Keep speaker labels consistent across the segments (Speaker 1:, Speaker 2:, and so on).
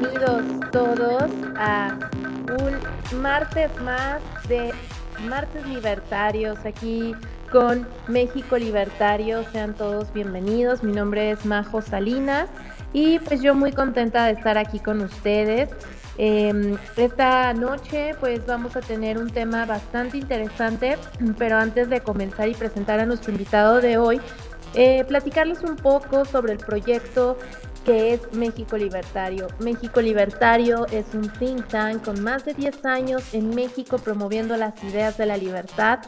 Speaker 1: bienvenidos todos a un martes más de Martes Libertarios aquí con México Libertario. Sean todos bienvenidos. Mi nombre es Majo Salinas y pues yo muy contenta de estar aquí con ustedes. Em, esta noche pues vamos a tener un tema bastante interesante, pero antes de comenzar y presentar a nuestro invitado de hoy, eh, platicarles un poco sobre el proyecto que es México Libertario. México Libertario es un think tank con más de 10 años en México promoviendo las ideas de la libertad,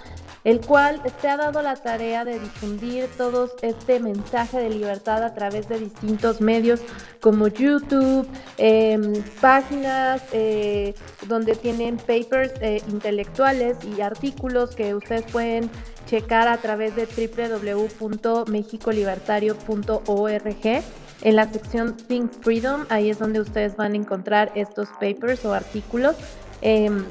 Speaker 1: el cual se ha dado la tarea de difundir todo este mensaje de libertad a través de distintos medios como YouTube, em, páginas eh, donde tienen papers eh, intelectuales y artículos que ustedes pueden checar a través de www.mexicolibertario.org en la sección Think Freedom, ahí es donde ustedes van a encontrar estos papers o artículos. Em,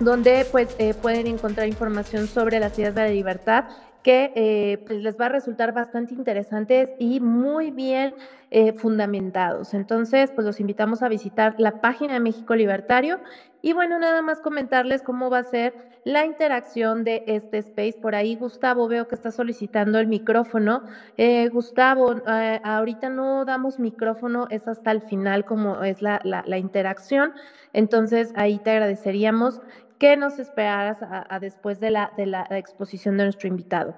Speaker 1: donde pues eh, pueden encontrar información sobre las ideas de la libertad que eh, pues, les va a resultar bastante interesantes y muy bien eh, fundamentados. Entonces, pues los invitamos a visitar la página de México Libertario y bueno, nada más comentarles cómo va a ser la interacción de este space. Por ahí Gustavo veo que está solicitando el micrófono. Eh, Gustavo, ahorita no damos micrófono, es hasta el final como es la, la interacción. Entonces, ahí te agradeceríamos que nos esperaras a, después de la, de la, exposición de nuestro invitado.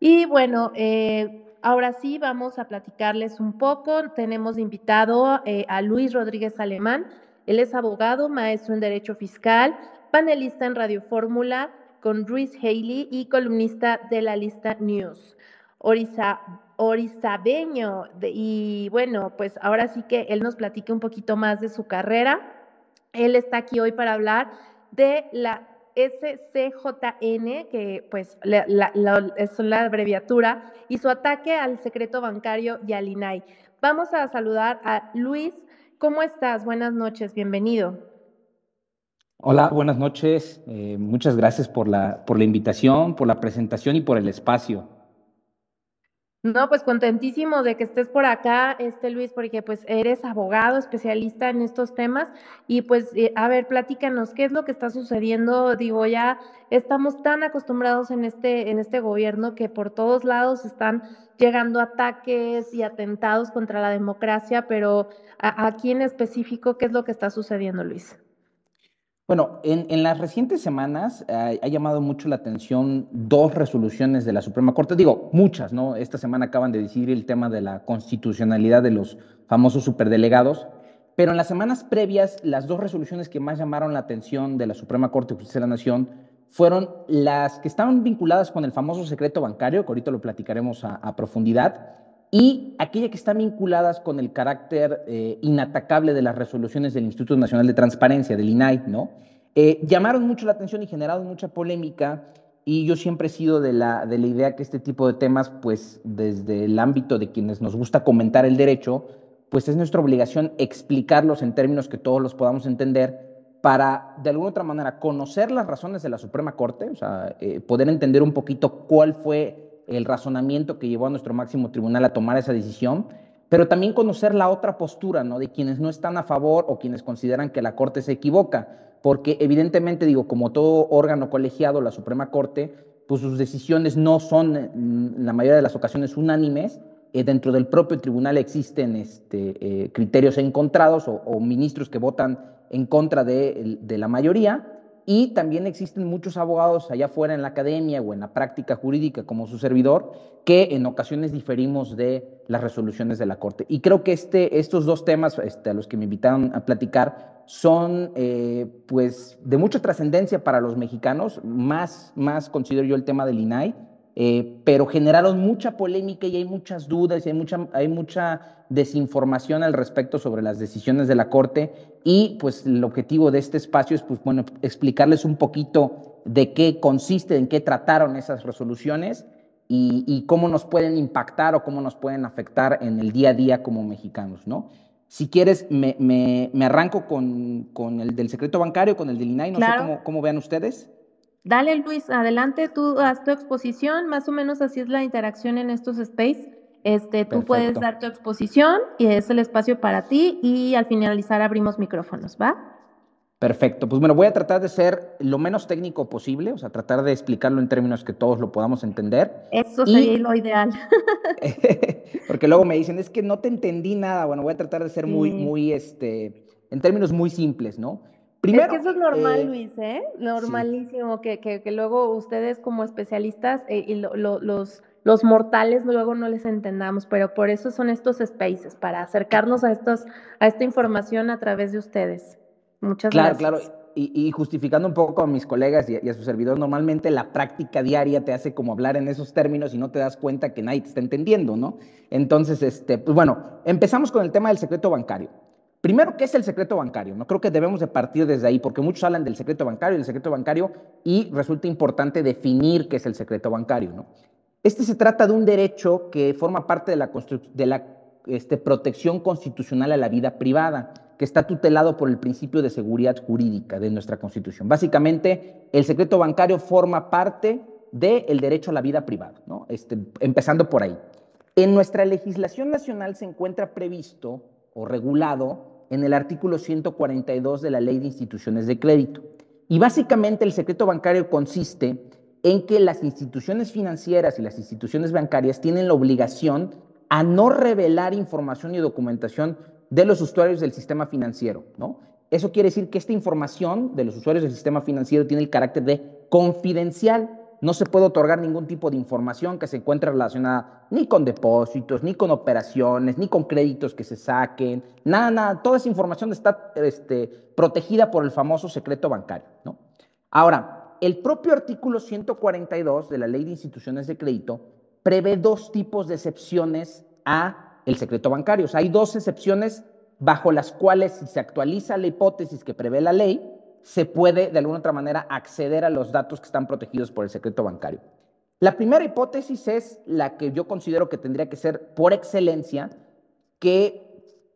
Speaker 1: Y bueno, eh, ahora sí vamos a platicarles un poco. Tenemos invitado eh, a Luis Rodríguez Alemán. Él es abogado, maestro en Derecho Fiscal, panelista en Radio Fórmula con Luis Haley y columnista de la lista News. Orisa, orizabeño, y bueno, pues ahora sí que él nos platique un poquito más de su carrera. Él está aquí hoy para hablar de la SCJN, que pues es la abreviatura, y su ataque al secreto bancario y al INAI. Vamos a saludar a Luis. ¿Cómo estás? Buenas noches, bienvenido.
Speaker 2: Hola, buenas noches. Eh, muchas gracias por la, por la invitación, por la presentación y por el espacio.
Speaker 1: No, pues contentísimo de que estés por acá, este Luis, porque pues eres abogado, especialista en estos temas y pues eh, a ver, platícanos, ¿qué es lo que está sucediendo? Digo, ya estamos tan acostumbrados en este en este gobierno que por todos lados están llegando ataques y atentados contra la democracia, pero aquí en específico, ¿qué es lo que está sucediendo, Luis?
Speaker 2: Bueno, en, las recientes semanas eh, ha llamado mucho la atención dos resoluciones de la Suprema Corte, digo, muchas, ¿no? Esta semana acaban de decidir el tema de la constitucionalidad de los famosos superdelegados, pero en las semanas previas, las dos resoluciones que más llamaron la atención de la Suprema Corte de de la Nación fueron las que estaban vinculadas con el famoso secreto bancario, que ahorita lo platicaremos a profundidad, y aquellas que están vinculadas con el carácter eh, inatacable de las resoluciones del Instituto Nacional de Transparencia, del INAI, ¿no? Eh, llamaron mucho la atención y generaron mucha polémica y yo siempre he sido de la, de la idea que este tipo de temas, pues desde el ámbito de quienes nos gusta comentar el derecho, pues es nuestra obligación explicarlos en términos que todos los podamos entender para, de alguna otra manera, conocer las razones de la Suprema Corte, o sea, eh, poder entender un poquito cuál fue el razonamiento que llevó a nuestro máximo tribunal a tomar esa decisión, pero también conocer la otra postura, ¿no? De quienes no están a favor o quienes consideran que la Corte se equivoca, porque evidentemente, digo, como todo órgano colegiado, la Suprema Corte, pues sus decisiones no son en la mayoría de las ocasiones unánimes, eh, dentro del propio tribunal existen este, eh, criterios encontrados o, ministros que votan en contra de, de la mayoría, y también existen muchos abogados allá afuera en la academia o en la práctica jurídica como su servidor que en ocasiones diferimos de las resoluciones de la Corte. Y creo que este, estos dos temas este, a los que me invitaron a platicar son eh, pues de mucha trascendencia para los mexicanos, más, más considero yo el tema del INAI, eh, pero generaron mucha polémica y hay muchas dudas y hay mucha, hay mucha desinformación al respecto sobre las decisiones de la Corte y pues el objetivo de este espacio es pues bueno explicarles un poquito de qué consiste, en qué trataron esas resoluciones y, cómo nos pueden impactar o cómo nos pueden afectar en el día a día como mexicanos, ¿no? Si quieres, me, me, arranco con, con, el del secreto bancario, con el del INAI, no sé cómo, cómo vean ustedes.
Speaker 1: Dale, Luis, adelante, tú haz tu exposición, más o menos así es la interacción en estos space. Este, tú puedes dar tu exposición y es el espacio para ti y al finalizar abrimos micrófonos, ¿va?
Speaker 2: Perfecto. Pues bueno, voy a tratar de ser lo menos técnico posible, o sea, tratar de explicarlo en términos que todos lo podamos entender.
Speaker 1: Eso sería lo ideal.
Speaker 2: porque luego me dicen, es que no te entendí nada. Bueno, voy a tratar de ser muy, muy, este, en términos muy simples, ¿no?
Speaker 1: Primero, es que eso es normal, eh, Luis, ¿eh? Normalísimo, que, que, que, luego ustedes como especialistas eh, y los, los mortales luego no les entendamos, pero por eso son estos spaces, para acercarnos a, estos, a esta información a través de ustedes. Muchas
Speaker 2: claro,
Speaker 1: gracias.
Speaker 2: Claro, claro. Y, justificando un poco a mis colegas y a, su servidor, normalmente la práctica diaria te hace como hablar en esos términos y no te das cuenta que nadie te está entendiendo, ¿no? Entonces, este, pues bueno, empezamos con el tema del secreto bancario. Primero, ¿qué es el secreto bancario? No creo que debemos de partir desde ahí, porque muchos hablan del secreto bancario, del secreto bancario, y resulta importante definir qué es el secreto bancario, ¿no? Este se trata de un derecho que forma parte de la, este, protección constitucional a la vida privada, que está tutelado por el principio de seguridad jurídica de nuestra Constitución. Básicamente, el secreto bancario forma parte del derecho a la vida privada, ¿no? Este, empezando por ahí. En nuestra legislación nacional se encuentra previsto o regulado en el artículo 142 de la Ley de Instituciones de Crédito. Y básicamente el secreto bancario consiste en que las instituciones financieras y las instituciones bancarias tienen la obligación a no revelar información y documentación de los usuarios del sistema financiero, ¿no? Eso quiere decir que esta información de los usuarios del sistema financiero tiene el carácter de confidencial no se puede otorgar ningún tipo de información que se encuentre relacionada ni con depósitos, ni con operaciones, ni con créditos que se saquen, nada, nada. Toda esa información está este, protegida por el famoso secreto bancario. Ahora, el propio artículo 142 de la Ley de Instituciones de Crédito prevé dos tipos de excepciones a el secreto bancario. O sea, hay dos excepciones bajo las cuales si se actualiza la hipótesis que prevé la ley, se puede de alguna otra manera acceder a los datos que están protegidos por el secreto bancario. La primera hipótesis es la que yo considero que tendría que ser por excelencia, que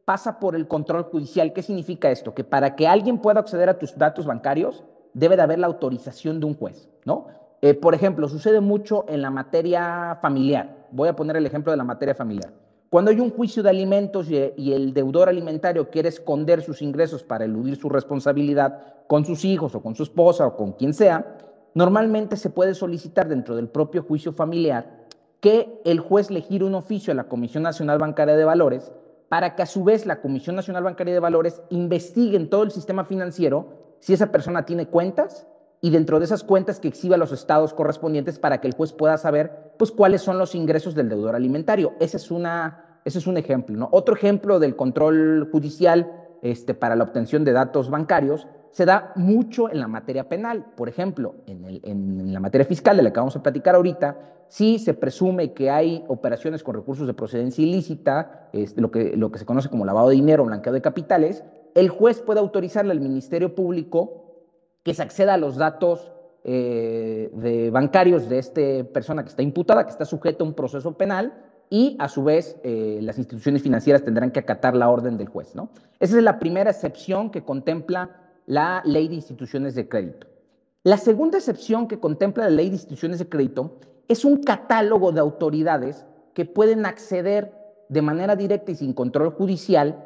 Speaker 2: pasa por el control judicial. ¿Qué significa esto? Que para que alguien pueda acceder a tus datos bancarios, debe de haber la autorización de un juez, ¿no? Eh, por ejemplo, sucede mucho en la materia familiar. Voy a poner el ejemplo de la materia familiar. Cuando hay un juicio de alimentos y el deudor alimentario quiere esconder sus ingresos para eludir su responsabilidad con sus hijos o con su esposa o con quien sea, normalmente se puede solicitar dentro del propio juicio familiar que el juez le gire un oficio a la Comisión Nacional Bancaria de Valores para que a su vez la Comisión Nacional Bancaria de Valores investigue en todo el sistema financiero si esa persona tiene cuentas y dentro de esas cuentas que exhiba los estados correspondientes para que el juez pueda saber pues cuáles son los ingresos del deudor alimentario. Ese es, una, ese es un ejemplo. ¿no? Otro ejemplo del control judicial este, para la obtención de datos bancarios se da mucho en la materia penal. Por ejemplo, en, el, en, la materia fiscal de la que vamos a platicar ahorita, si se presume que hay operaciones con recursos de procedencia ilícita, lo, que, lo que se conoce como lavado de dinero o blanqueo de capitales, el juez puede autorizarle al Ministerio Público que se acceda a los datos eh, bancarios de esta persona que está imputada, que está sujeta a un proceso penal, y a su vez eh, las instituciones financieras tendrán que acatar la orden del juez. ¿no? Esa es la primera excepción que contempla la ley de instituciones de crédito. La segunda excepción que contempla la ley de instituciones de crédito es un catálogo de autoridades que pueden acceder de manera directa y sin control judicial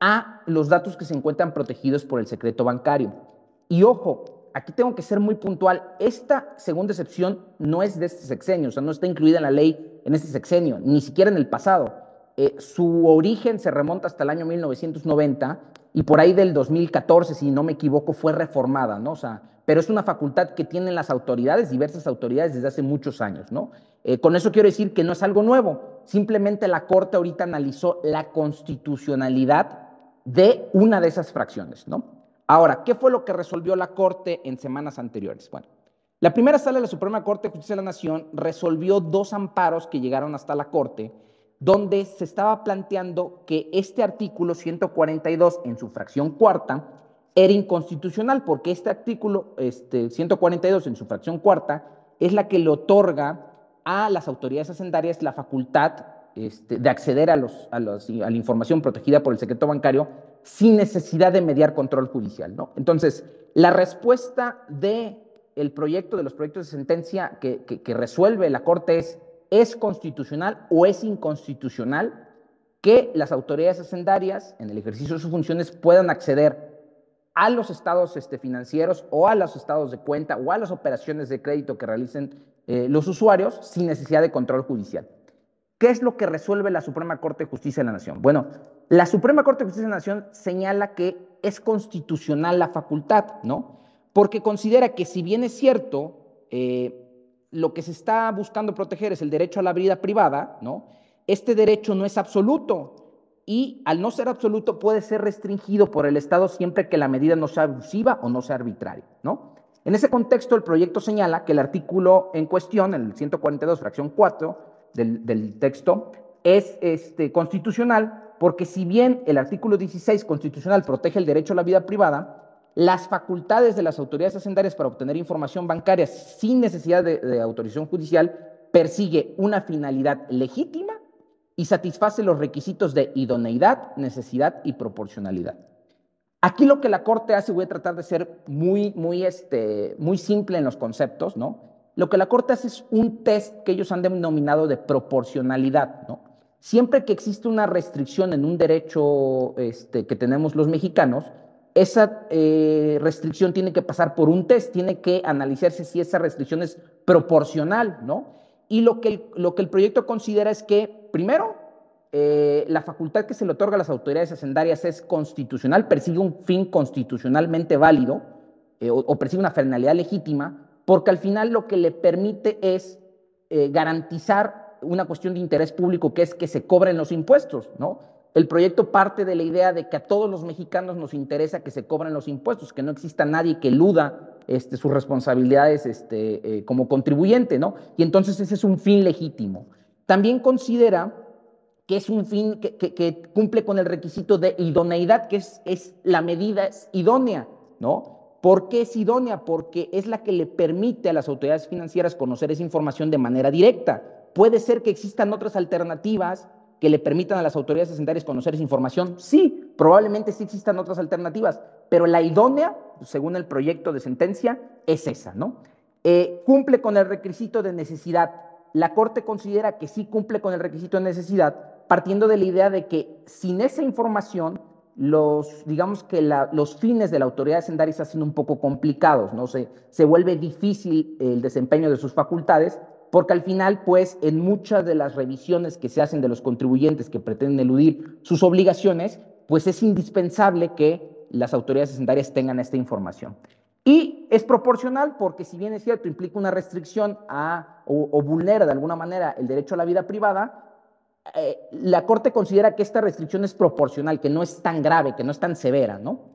Speaker 2: a los datos que se encuentran protegidos por el secreto bancario. Y ojo, aquí tengo que ser muy puntual, esta segunda excepción no es de este sexenio, o sea, no está incluida en la ley en este sexenio, ni siquiera en el pasado. Eh, su origen se remonta hasta el año 1990 y por ahí del 2014, si no me equivoco, fue reformada, ¿no? O sea, pero es una facultad que tienen las autoridades, diversas autoridades desde hace muchos años, ¿no? Eh, con eso quiero decir que no es algo nuevo, simplemente la Corte ahorita analizó la constitucionalidad de una de esas fracciones, ¿no? Ahora, ¿qué fue lo que resolvió la Corte en semanas anteriores? Bueno, la primera sala de la Suprema Corte de Justicia de la Nación resolvió dos amparos que llegaron hasta la Corte, donde se estaba planteando que este artículo 142 en su fracción cuarta era inconstitucional, porque este artículo este, 142 en su fracción cuarta es la que le otorga a las autoridades hacendarias la facultad este, de acceder a, los, a, los, a la información protegida por el secreto bancario sin necesidad de mediar control judicial. ¿no? Entonces, la respuesta del el proyecto, de los proyectos de sentencia que, que, resuelve la Corte es, es constitucional o es inconstitucional que las autoridades hacendarias, en el ejercicio de sus funciones, puedan acceder a los estados este, financieros o a los estados de cuenta o a las operaciones de crédito que realicen eh, los usuarios sin necesidad de control judicial. ¿Qué es lo que resuelve la Suprema Corte de Justicia de la Nación? Bueno, la Suprema Corte de Justicia de la Nación señala que es constitucional la facultad, ¿no? Porque considera que si bien es cierto, eh, lo que se está buscando proteger es el derecho a la vida privada, ¿no? Este derecho no es absoluto y al no ser absoluto puede ser restringido por el Estado siempre que la medida no sea abusiva o no sea arbitraria, ¿no? En ese contexto, el proyecto señala que el artículo en cuestión, el 142, fracción 4 del, texto, es este, constitucional porque si bien el artículo 16 constitucional protege el derecho a la vida privada, las facultades de las autoridades hacendarias para obtener información bancaria sin necesidad de autorización judicial persigue una finalidad legítima y satisface los requisitos de idoneidad, necesidad y proporcionalidad. Aquí lo que la Corte hace, voy a tratar de ser muy, muy, este, muy simple en los conceptos, ¿no? Lo que la Corte hace es un test que ellos han denominado de proporcionalidad, ¿no? Siempre que existe una restricción en un derecho este, que tenemos los mexicanos, esa eh, restricción tiene que pasar por un test, tiene que analizarse si esa restricción es proporcional, ¿no? Y lo que el, lo que el proyecto considera es que, primero, eh, la facultad que se le otorga a las autoridades hacendarias es constitucional, persigue un fin constitucionalmente válido eh, o, persigue una finalidad legítima, porque al final lo que le permite es eh, garantizar una cuestión de interés público, que es que se cobren los impuestos, ¿no? El proyecto parte de la idea de que a todos los mexicanos nos interesa que se cobren los impuestos, que no exista nadie que eluda este, sus responsabilidades este, eh, como contribuyente, ¿no? Y entonces ese es un fin legítimo. También considera que es un fin que, cumple con el requisito de idoneidad, que es, es la medida idónea, ¿no? ¿Por qué es idónea? Porque es la que le permite a las autoridades financieras conocer esa información de manera directa. Puede ser que existan otras alternativas que le permitan a las autoridades hacendarias conocer esa información? Sí, probablemente sí existan otras alternativas, pero la idónea, según el proyecto de sentencia, es esa, ¿no? Eh, cumple con el requisito de necesidad. La Corte considera que sí cumple con el requisito de necesidad, partiendo de la idea de que sin esa información, los, digamos que los fines de la autoridad hacendaria se un poco complicados, ¿no? Se, se vuelve difícil el desempeño de sus facultades porque al final, pues, en muchas de las revisiones que se hacen de los contribuyentes que pretenden eludir sus obligaciones, pues es indispensable que las autoridades hacendarias tengan esta información. Y es proporcional porque si bien es cierto, implica una restricción a, o, vulnera de alguna manera el derecho a la vida privada, eh, la Corte considera que esta restricción es proporcional, que no es tan grave, que no es tan severa, ¿no?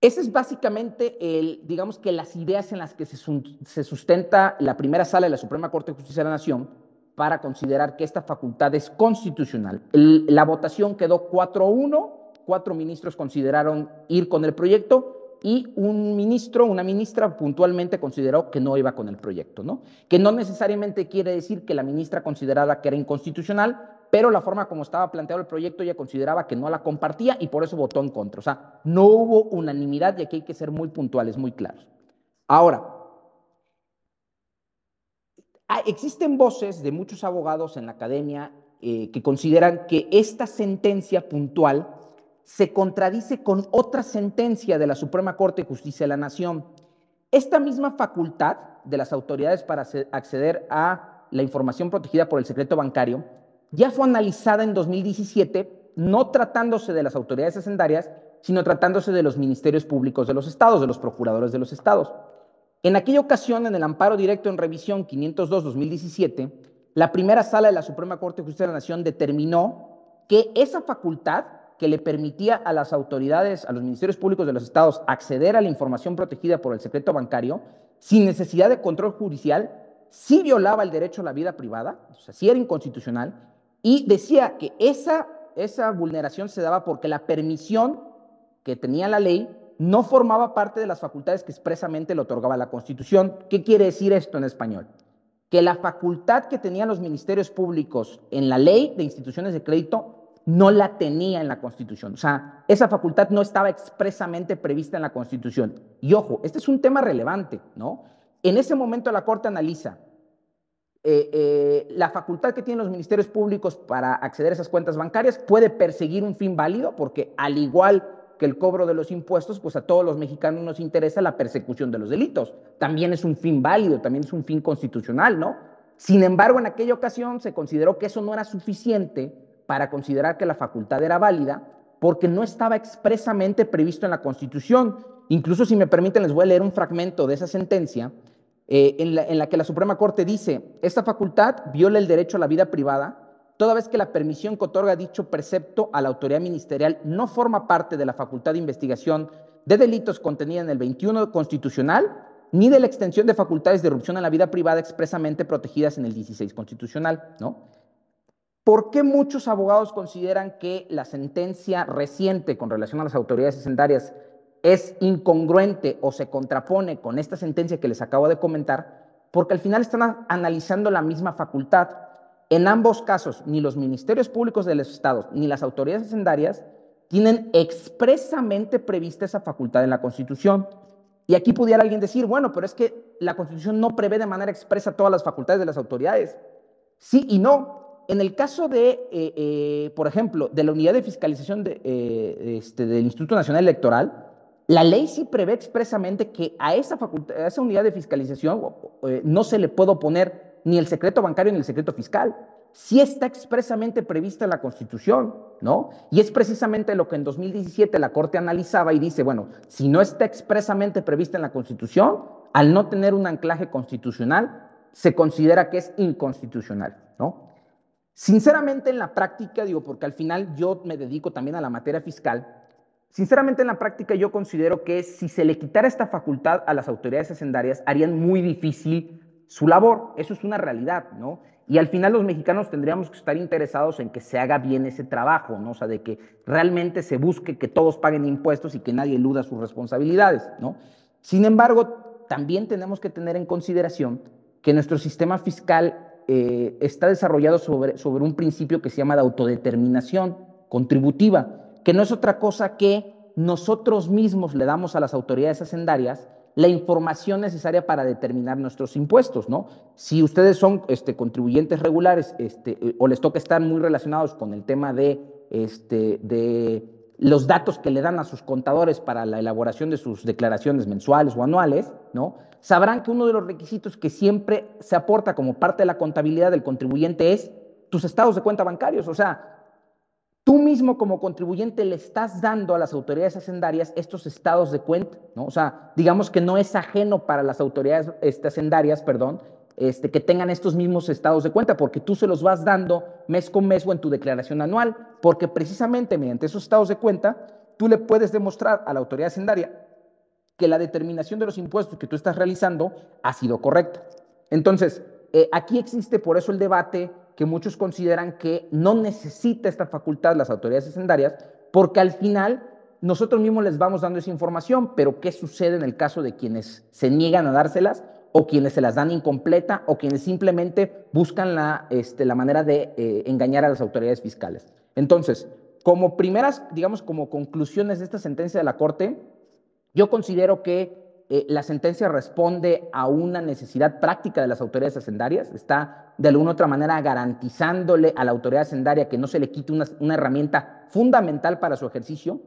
Speaker 2: Ese es básicamente, el, digamos que las ideas en las que se, sustenta la primera sala de la Suprema Corte de Justicia de la Nación para considerar que esta facultad es constitucional. la votación quedó 4-1, cuatro ministros consideraron ir con el proyecto y un ministro, una ministra puntualmente consideró que no iba con el proyecto, ¿no? Que no necesariamente quiere decir que la ministra considerara que era inconstitucional, pero la forma como estaba planteado el proyecto ella consideraba que no la compartía y por eso votó en contra. O sea, no hubo unanimidad y aquí hay que ser muy puntuales, muy claros. Ahora, ah, existen voces de muchos abogados en la academia eh, que consideran que esta sentencia puntual se contradice con otra sentencia de la Suprema Corte de Justicia de la Nación. Esta misma facultad de las autoridades para acceder a la información protegida por el secreto bancario ya fue analizada en 2017, no tratándose de las autoridades hacendarias, sino tratándose de los ministerios públicos de los estados, de los procuradores de los estados. En aquella ocasión, en el amparo directo en revisión 502-2017, la primera sala de la Suprema Corte de Justicia de la Nación determinó que esa facultad que le permitía a las autoridades, a los ministerios públicos de los estados, acceder a la información protegida por el secreto bancario, sin necesidad de control judicial, sí violaba el derecho a la vida privada, o sea, sí era inconstitucional, y decía que esa, esa vulneración se daba porque la permisión que tenía la ley no formaba parte de las facultades que expresamente le otorgaba la Constitución. ¿Qué quiere decir esto en español? Que la facultad que tenían los ministerios públicos en la ley de instituciones de crédito no la tenía en la Constitución. O sea, esa facultad no estaba expresamente prevista en la Constitución. Y ojo, este es un tema relevante, ¿no? En ese momento la Corte analiza eh, eh, la facultad que tienen los ministerios públicos para acceder a esas cuentas bancarias puede perseguir un fin válido, porque al igual que el cobro de los impuestos, pues a todos los mexicanos nos interesa la persecución de los delitos. También es un fin válido, también es un fin constitucional, ¿no? Sin embargo, en aquella ocasión se consideró que eso no era suficiente para considerar que la facultad era válida, porque no estaba expresamente previsto en la Constitución. Incluso, si me permiten, les voy a leer un fragmento de esa sentencia eh, en, la, que la Suprema Corte dice, esta facultad viola el derecho a la vida privada, toda vez que la permisión que otorga dicho precepto a la autoridad ministerial no forma parte de la facultad de investigación de delitos contenida en el 21 constitucional, ni de la extensión de facultades de erupción a la vida privada expresamente protegidas en el 16 constitucional, ¿no? ¿Por qué muchos abogados consideran que la sentencia reciente con relación a las autoridades hacendarias es incongruente o se contrapone con esta sentencia que les acabo de comentar, porque al final están analizando la misma facultad. En ambos casos, ni los ministerios públicos de los estados ni las autoridades hacendarias tienen expresamente prevista esa facultad en la Constitución. Y aquí pudiera alguien decir, bueno, pero es que la Constitución no prevé de manera expresa todas las facultades de las autoridades. Sí y no. En el caso de, eh, eh, por ejemplo, de la unidad de fiscalización eh, este, del Instituto Nacional Electoral, la ley sí prevé expresamente que a esa, a esa unidad de fiscalización no se le puede oponer ni el secreto bancario ni el secreto fiscal. Sí está expresamente prevista en la Constitución, ¿no? Y es precisamente lo que en 2017 la Corte analizaba y dice, bueno, si no está expresamente prevista en la Constitución, al no tener un anclaje constitucional, se considera que es inconstitucional, ¿no? Sinceramente en la práctica, digo, porque al final yo me dedico también a la materia fiscal, Sinceramente, en la práctica yo considero que si se le quitara esta facultad a las autoridades hacendarias, harían muy difícil su labor. Eso es una realidad, ¿no? Y al final los mexicanos tendríamos que estar interesados en que se haga bien ese trabajo, ¿no? O sea, de que realmente se busque que todos paguen impuestos y que nadie eluda sus responsabilidades, ¿no? Sin embargo, también tenemos que tener en consideración que nuestro sistema fiscal eh, está desarrollado sobre, sobre un principio que se llama de autodeterminación contributiva que no es otra cosa que nosotros mismos le damos a las autoridades hacendarias la información necesaria para determinar nuestros impuestos, ¿no? Si ustedes son este, contribuyentes regulares este, eh, o les toca estar muy relacionados con el tema de, este, de los datos que le dan a sus contadores para la elaboración de sus declaraciones mensuales o anuales, ¿no? Sabrán que uno de los requisitos que siempre se aporta como parte de la contabilidad del contribuyente es tus estados de cuenta bancarios, o sea, Tú mismo como contribuyente le estás dando a las autoridades hacendarias estos estados de cuenta, ¿no? O sea, digamos que no es ajeno para las autoridades este, hacendarias, perdón, este, que tengan estos mismos estados de cuenta, porque tú se los vas dando mes con mes o en tu declaración anual, porque precisamente mediante esos estados de cuenta, tú le puedes demostrar a la autoridad hacendaria que la determinación de los impuestos que tú estás realizando ha sido correcta. Entonces, eh, aquí existe por eso el debate que muchos consideran que no necesita esta facultad las autoridades hacendarias, porque al final nosotros mismos les vamos dando esa información, pero ¿qué sucede en el caso de quienes se niegan a dárselas o quienes se las dan incompleta o quienes simplemente buscan la, este, la manera de eh, engañar a las autoridades fiscales? Entonces, como primeras, digamos, como conclusiones de esta sentencia de la Corte, yo considero que eh, la sentencia responde a una necesidad práctica de las autoridades hacendarias, está de alguna u otra manera garantizándole a la autoridad hacendaria que no se le quite una, herramienta fundamental para su ejercicio,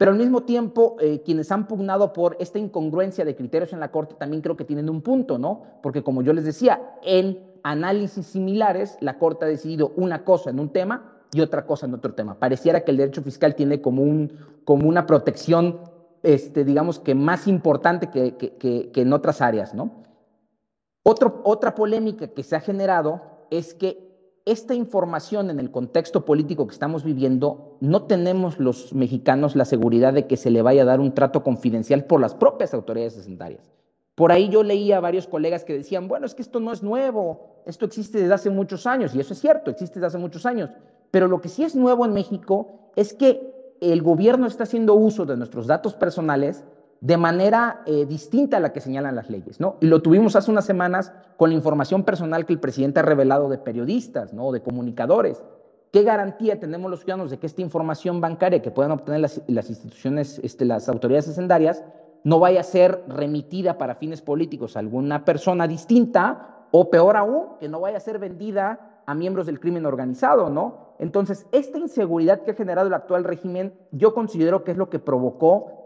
Speaker 2: pero al mismo tiempo eh, quienes han pugnado por esta incongruencia de criterios en la Corte también creo que tienen un punto, ¿no? Porque como yo les decía, en análisis similares la Corte ha decidido una cosa en un tema y otra cosa en otro tema. Pareciera que el derecho fiscal tiene como, un, como una protección este, digamos que más importante que, en otras áreas, ¿no? otra polémica que se ha generado es que esta información en el contexto político que estamos viviendo, no tenemos los mexicanos la seguridad de que se le vaya a dar un trato confidencial por las propias autoridades hacendarias. Por ahí yo leía a varios colegas que decían, bueno, es que esto no es nuevo, esto existe desde hace muchos años, y eso es cierto, existe desde hace muchos años, pero lo que sí es nuevo en México es que el gobierno está haciendo uso de nuestros datos personales de manera eh, distinta a la que señalan las leyes, ¿no? Y lo tuvimos hace unas semanas con la información personal que el presidente ha revelado de periodistas, ¿no? De comunicadores. ¿Qué garantía tenemos los ciudadanos de que esta información bancaria que puedan obtener las, instituciones, este, las autoridades hacendarias, no vaya a ser remitida para fines políticos a alguna persona distinta o peor aún, que no vaya a ser vendida a miembros del crimen organizado, ¿no? Entonces, esta inseguridad que ha generado el actual régimen, yo considero que es lo que provocó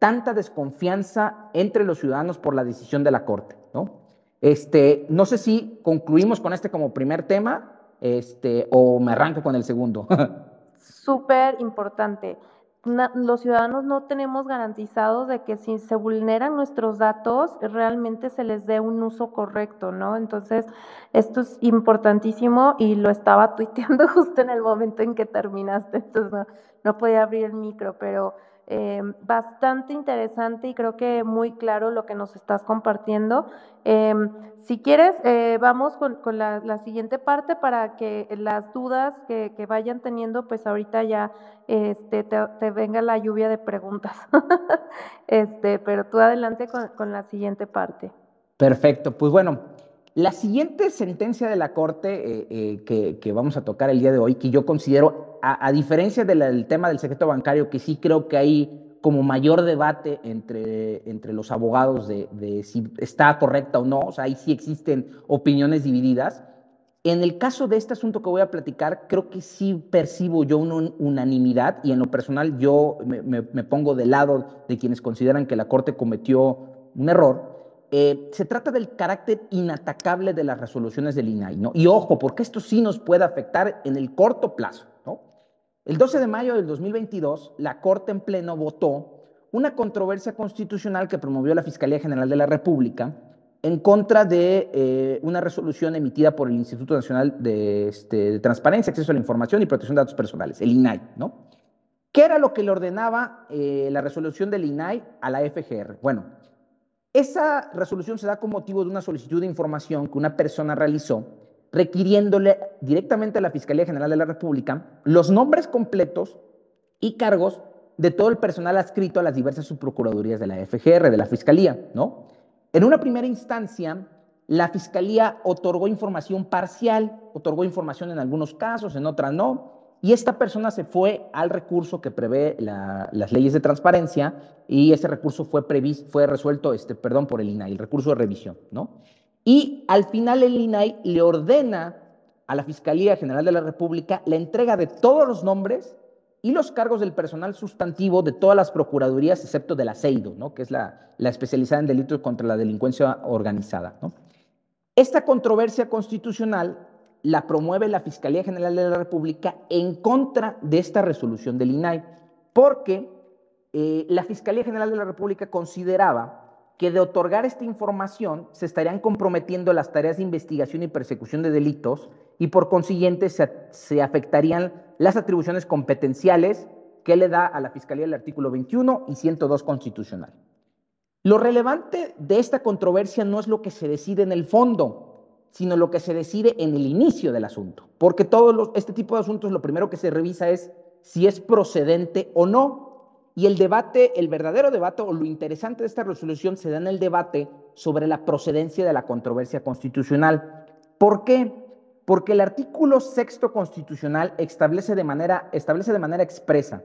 Speaker 2: tanta desconfianza entre los ciudadanos por la decisión de la Corte, ¿no? Este, no sé si concluimos con este como primer tema, este, o me arranco con el segundo.
Speaker 1: Súper importante los ciudadanos no tenemos garantizados de que si se vulneran nuestros datos, realmente se les dé un uso correcto, ¿no? Entonces, esto es importantísimo y lo estaba tuiteando justo en el momento en que terminaste, entonces no, no podía abrir el micro, pero eh, bastante interesante y creo que muy claro lo que nos estás compartiendo. Eh, si quieres, eh, vamos con, con la, siguiente parte para que las dudas que, que vayan teniendo, pues ahorita ya este, te, te, venga la lluvia de preguntas. este, pero tú adelante con, con la siguiente parte.
Speaker 2: Perfecto, pues bueno, la siguiente sentencia de la Corte eh, eh, que, vamos a tocar el día de hoy, que yo considero, a, diferencia del de tema del secreto bancario, que sí creo que hay como mayor debate entre, entre los abogados de, si está correcta o no, o sea, ahí sí existen opiniones divididas. En el caso de este asunto que voy a platicar, creo que sí percibo yo una unanimidad y en lo personal yo me, me pongo del lado de quienes consideran que la Corte cometió un error eh, se trata del carácter inatacable de las resoluciones del INAI, ¿no? Y ojo, porque esto sí nos puede afectar en el corto plazo, ¿no? El 12 de mayo del 2022, la Corte en pleno votó una controversia constitucional que promovió la Fiscalía General de la República en contra de eh, una resolución emitida por el Instituto Nacional de, este, de, Transparencia, Acceso a la Información y Protección de Datos Personales, el INAI, ¿no? ¿Qué era lo que le ordenaba eh, la resolución del INAI a la FGR? Bueno, esa resolución se da con motivo de una solicitud de información que una persona realizó requiriéndole directamente a la Fiscalía General de la República los nombres completos y cargos de todo el personal adscrito a las diversas subprocuradurías de la FGR, de la Fiscalía, ¿no? En una primera instancia, la Fiscalía otorgó información parcial, otorgó información en algunos casos, en otras no, y esta persona se fue al recurso que prevé la, las leyes de transparencia y ese recurso fue, previsto, fue resuelto este, perdón, por el INAI, el recurso de revisión. ¿no? Y al final el INAI le ordena a la Fiscalía General de la República la entrega de todos los nombres y los cargos del personal sustantivo de todas las procuradurías, excepto de la CEIDO, ¿no? que es la, la especializada en delitos contra la delincuencia organizada. ¿no? Esta controversia constitucional la promueve la Fiscalía General de la República en contra de esta resolución del INAI, porque eh, la Fiscalía General de la República consideraba que de otorgar esta información se estarían comprometiendo las tareas de investigación y persecución de delitos y por consiguiente se, se afectarían las atribuciones competenciales que le da a la Fiscalía el artículo 21 y 102 constitucional. Lo relevante de esta controversia no es lo que se decide en el fondo, sino lo que se decide en el inicio del asunto. Porque todo los, este tipo de asuntos lo primero que se revisa es si es procedente o no. Y el debate, el verdadero debate o lo interesante de esta resolución se da en el debate sobre la procedencia de la controversia constitucional. ¿Por qué? Porque el artículo sexto constitucional establece de manera, establece de manera expresa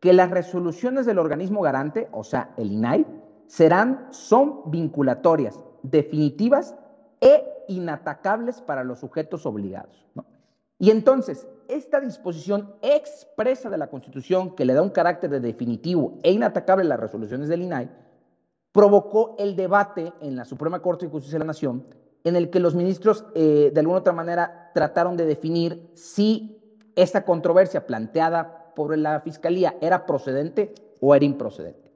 Speaker 2: que las resoluciones del organismo garante, o sea, el INAI, serán, son vinculatorias, definitivas e inatacables para los sujetos obligados. Y entonces, esta disposición expresa de la Constitución, que le da un carácter de definitivo e inatacable a las resoluciones del INAI, provocó el debate en la Suprema Corte de Justicia de la Nación, en el que los ministros, eh, de alguna otra manera, trataron de definir si esta controversia planteada por la Fiscalía era procedente o era improcedente.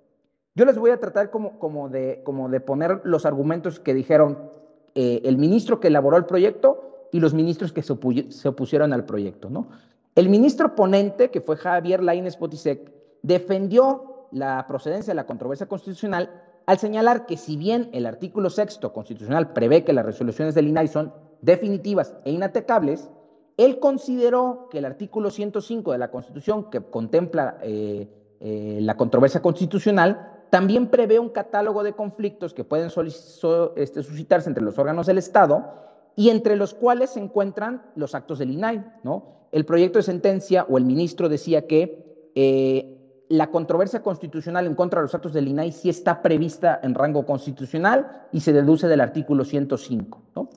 Speaker 2: Yo les voy a tratar como, como, de, como de poner los argumentos que dijeron eh, el ministro que elaboró el proyecto y los ministros que se, se opusieron al proyecto. ¿no? El ministro ponente, que fue Javier Lainez Potisek, defendió la procedencia de la controversia constitucional al señalar que si bien el artículo sexto constitucional prevé que las resoluciones del INAI son definitivas e inatecables, él consideró que el artículo 105 de la Constitución, que contempla eh, eh, la controversia constitucional, también prevé un catálogo de conflictos que pueden este, suscitarse entre los órganos del Estado y entre los cuales se encuentran los actos del INAI. ¿no? El proyecto de sentencia o el ministro decía que eh, la controversia constitucional en contra de los actos del INAI sí está prevista en rango constitucional y se deduce del artículo 105. ¿no?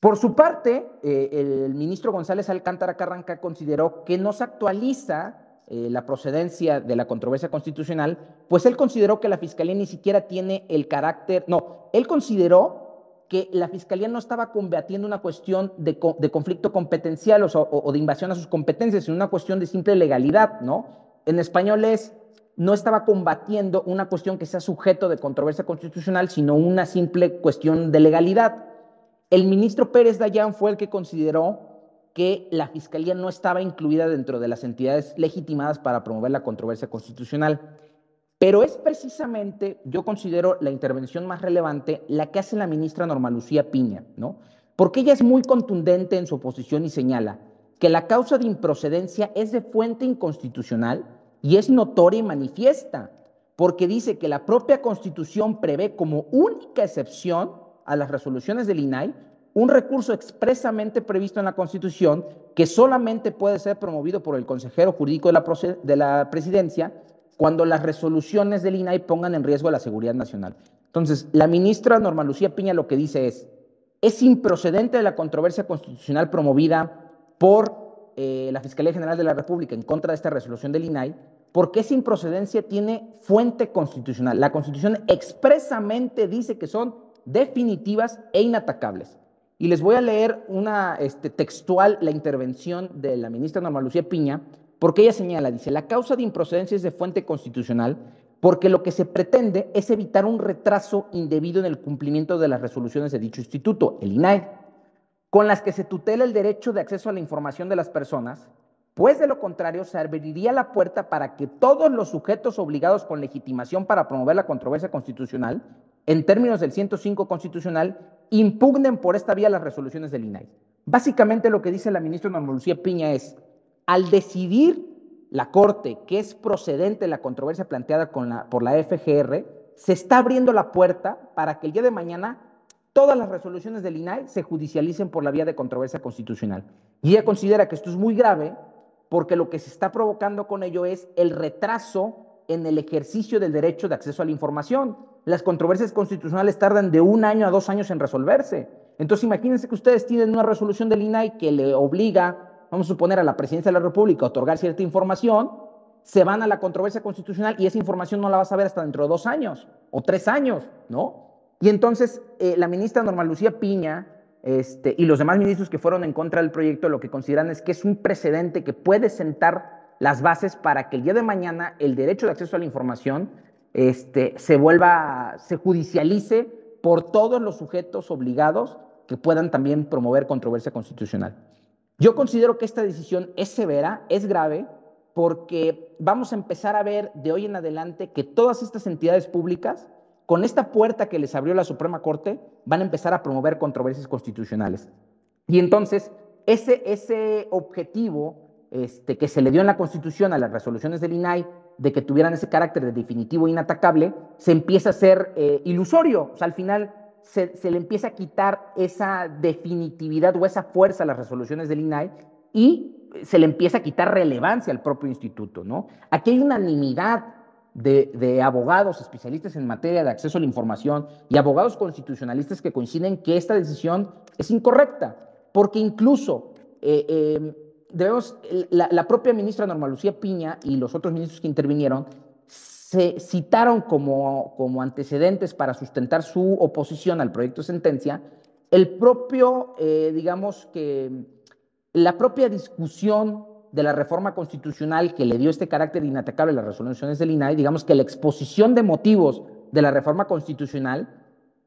Speaker 2: Por su parte, eh, el ministro González Alcántara Carranca consideró que no se actualiza eh, la procedencia de la controversia constitucional, pues él consideró que la Fiscalía ni siquiera tiene el carácter, no, él consideró que la Fiscalía no estaba combatiendo una cuestión de, conflicto competencial o, de invasión a sus competencias, sino una cuestión de simple legalidad, ¿no? En español es, no estaba combatiendo una cuestión que sea sujeto de controversia constitucional, sino una simple cuestión de legalidad. El ministro Pérez Dayán fue el que consideró que la Fiscalía no estaba incluida dentro de las entidades legitimadas para promover la controversia constitucional. Pero es precisamente, yo considero la intervención más relevante, la que hace la ministra Norma Lucía Piña, ¿no? Porque ella es muy contundente en su oposición y señala que la causa de improcedencia es de fuente inconstitucional y es notoria y manifiesta, porque dice que la propia Constitución prevé como única excepción a las resoluciones del INAI un recurso expresamente previsto en la Constitución que solamente puede ser promovido por el consejero jurídico de la, de la presidencia cuando las resoluciones del INAI pongan en riesgo la seguridad nacional. Entonces, la ministra Norma Lucía Piña lo que dice es, es improcedente la controversia constitucional promovida por eh, la Fiscalía General de la República en contra de esta resolución del INAI, porque esa improcedencia tiene fuente constitucional. La Constitución expresamente dice que son definitivas e inatacables. Y les voy a leer una este, textual la intervención de la ministra Norma Lucía Piña, porque ella señala, dice, la causa de improcedencia es de fuente constitucional porque lo que se pretende es evitar un retraso indebido en el cumplimiento de las resoluciones de dicho instituto, el INAE, con las que se tutela el derecho de acceso a la información de las personas, pues de lo contrario se abriría la puerta para que todos los sujetos obligados con legitimación para promover la controversia constitucional, en términos del 105 constitucional, impugnen por esta vía las resoluciones del INAI. Básicamente lo que dice la ministra Norma Lucía Piña es, al decidir la Corte que es procedente la controversia planteada por la FGR, se está abriendo la puerta para que el día de mañana todas las resoluciones del INAI se judicialicen por la vía de controversia constitucional. Y ella considera que esto es muy grave porque lo que se está provocando con ello es el retraso en el ejercicio del derecho de acceso a la información. Las controversias constitucionales tardan de un año a dos años en resolverse. Entonces, imagínense que ustedes tienen una resolución del INAI que le obliga, vamos a suponer, a la presidencia de la República a otorgar cierta información, se van a la controversia constitucional y esa información no la vas a ver hasta dentro de dos años o tres años, ¿no? Y entonces eh, la ministra Norma Lucía Piña este, y los demás ministros que fueron en contra del proyecto lo que consideran es que es un precedente que puede sentar las bases para que el día de mañana el derecho de acceso a la información este, se vuelva, se judicialice por todos los sujetos obligados que puedan también promover controversia constitucional. Yo considero que esta decisión es severa, es grave, porque vamos a empezar a ver de hoy en adelante que todas estas entidades públicas, con esta puerta que les abrió la Suprema Corte, van a empezar a promover controversias constitucionales. Y entonces, ese, ese objetivo este, que se le dio en la Constitución a las resoluciones del INAI de que tuvieran ese carácter de definitivo e inatacable, se empieza a ser eh, ilusorio. O sea, al final se, le empieza a quitar esa definitividad o esa fuerza a las resoluciones del INAI y se le empieza a quitar relevancia al propio instituto. ¿no? Aquí hay unanimidad de, abogados especialistas en materia de acceso a la información y abogados constitucionalistas que coinciden que esta decisión es incorrecta, porque incluso eh, eh, debemos, la, propia ministra Norma Lucía Piña y los otros ministros que intervinieron se citaron como, como antecedentes para sustentar su oposición al proyecto de sentencia. El propio, eh, digamos que la propia discusión de la reforma constitucional que le dio este carácter inatacable a las resoluciones del INAI, digamos que la exposición de motivos de la reforma constitucional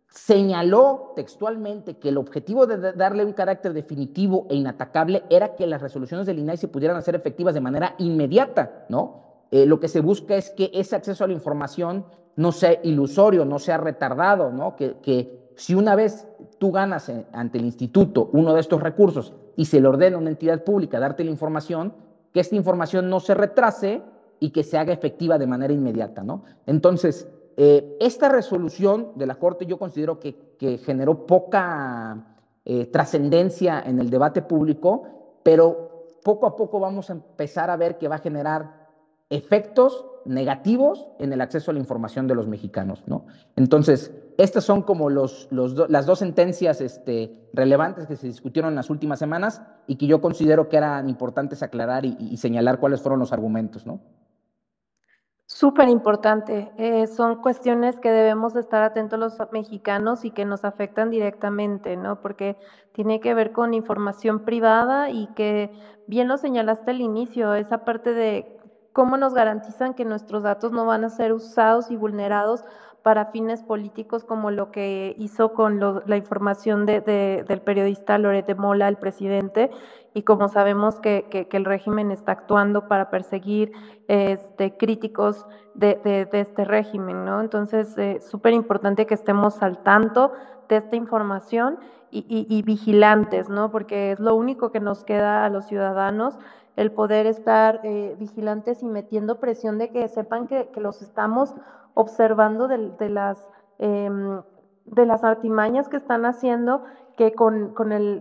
Speaker 2: señaló textualmente que el objetivo de darle un carácter definitivo e inatacable era que las resoluciones del INAI se pudieran hacer efectivas de manera inmediata, ¿no? Eh, lo que se busca es que ese acceso a la información no sea ilusorio, no sea retardado, ¿no? Que, que si una vez tú ganas ante el instituto uno de estos recursos y se le ordena a una entidad pública darte la información, que esta información no se retrase y que se haga efectiva de manera inmediata, ¿no? Entonces, eh, esta resolución de la Corte yo considero que, generó poca eh, trascendencia en el debate público, pero poco a poco vamos a empezar a ver que va a generar efectos negativos en el acceso a la información de los mexicanos. ¿no? Entonces, estas son como las dos sentencias este, relevantes que se discutieron en las últimas semanas y que yo considero que eran importantes aclarar y, señalar cuáles fueron los argumentos, ¿no?
Speaker 1: Súper importante. Eh, son cuestiones que debemos estar atentos los mexicanos y que nos afectan directamente, ¿no? Porque tiene que ver con información privada y que bien lo señalaste al inicio, esa parte de cómo nos garantizan que nuestros datos no van a ser usados y vulnerados para fines políticos como lo que hizo con la información de, del periodista Lorete Mola, el presidente, y como sabemos que, el régimen está actuando para perseguir este, críticos de, este régimen, ¿no? Entonces, es eh, súper importante que estemos al tanto de esta información y, vigilantes, ¿no? Porque es lo único que nos queda a los ciudadanos el poder estar eh, vigilantes y metiendo presión de que sepan que, que los estamos observando de, las, em, de las artimañas que están haciendo, que con,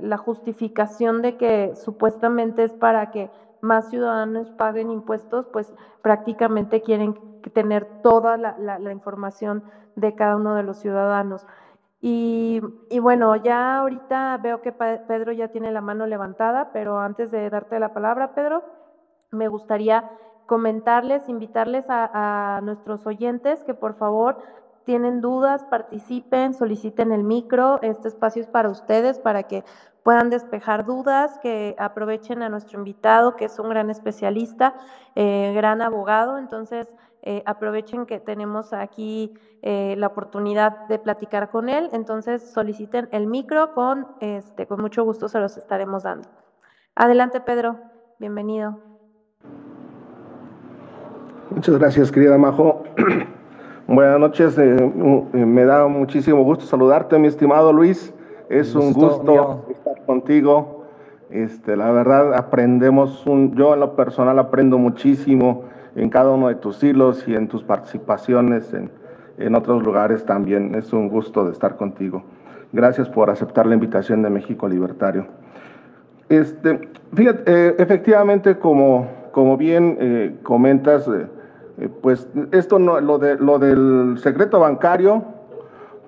Speaker 1: la justificación de que supuestamente es para que más ciudadanos paguen impuestos, pues prácticamente quieren tener toda la, información de cada uno de los ciudadanos. Y, bueno, ya ahorita veo que Pedro ya tiene la mano levantada, pero antes de darte la palabra, Pedro, me gustaría comentarles, invitarles a, nuestros oyentes que por favor tienen dudas, participen, soliciten el micro. Este espacio es para ustedes, para que puedan despejar dudas, que aprovechen a nuestro invitado, que es un gran especialista, eh, gran abogado. Entonces, eh, aprovechen que tenemos aquí eh, la oportunidad de platicar con él. Entonces, soliciten el micro, con, este, con mucho gusto se los estaremos dando. Adelante, Pedro. Bienvenido.
Speaker 3: Muchas gracias, querida Majo. Buenas noches, eh, me da muchísimo gusto saludarte, mi estimado Luis. Es un gusto estar contigo. Este, la verdad, aprendemos, un, yo en lo personal aprendo muchísimo en cada uno de tus hilos y en tus participaciones en, en otros lugares también. Es un gusto de estar contigo. Gracias por aceptar la invitación de México Libertario. Este, fíjate, eh, efectivamente, como, como bien comentas, eh, pues esto no, lo, de, lo del secreto bancario,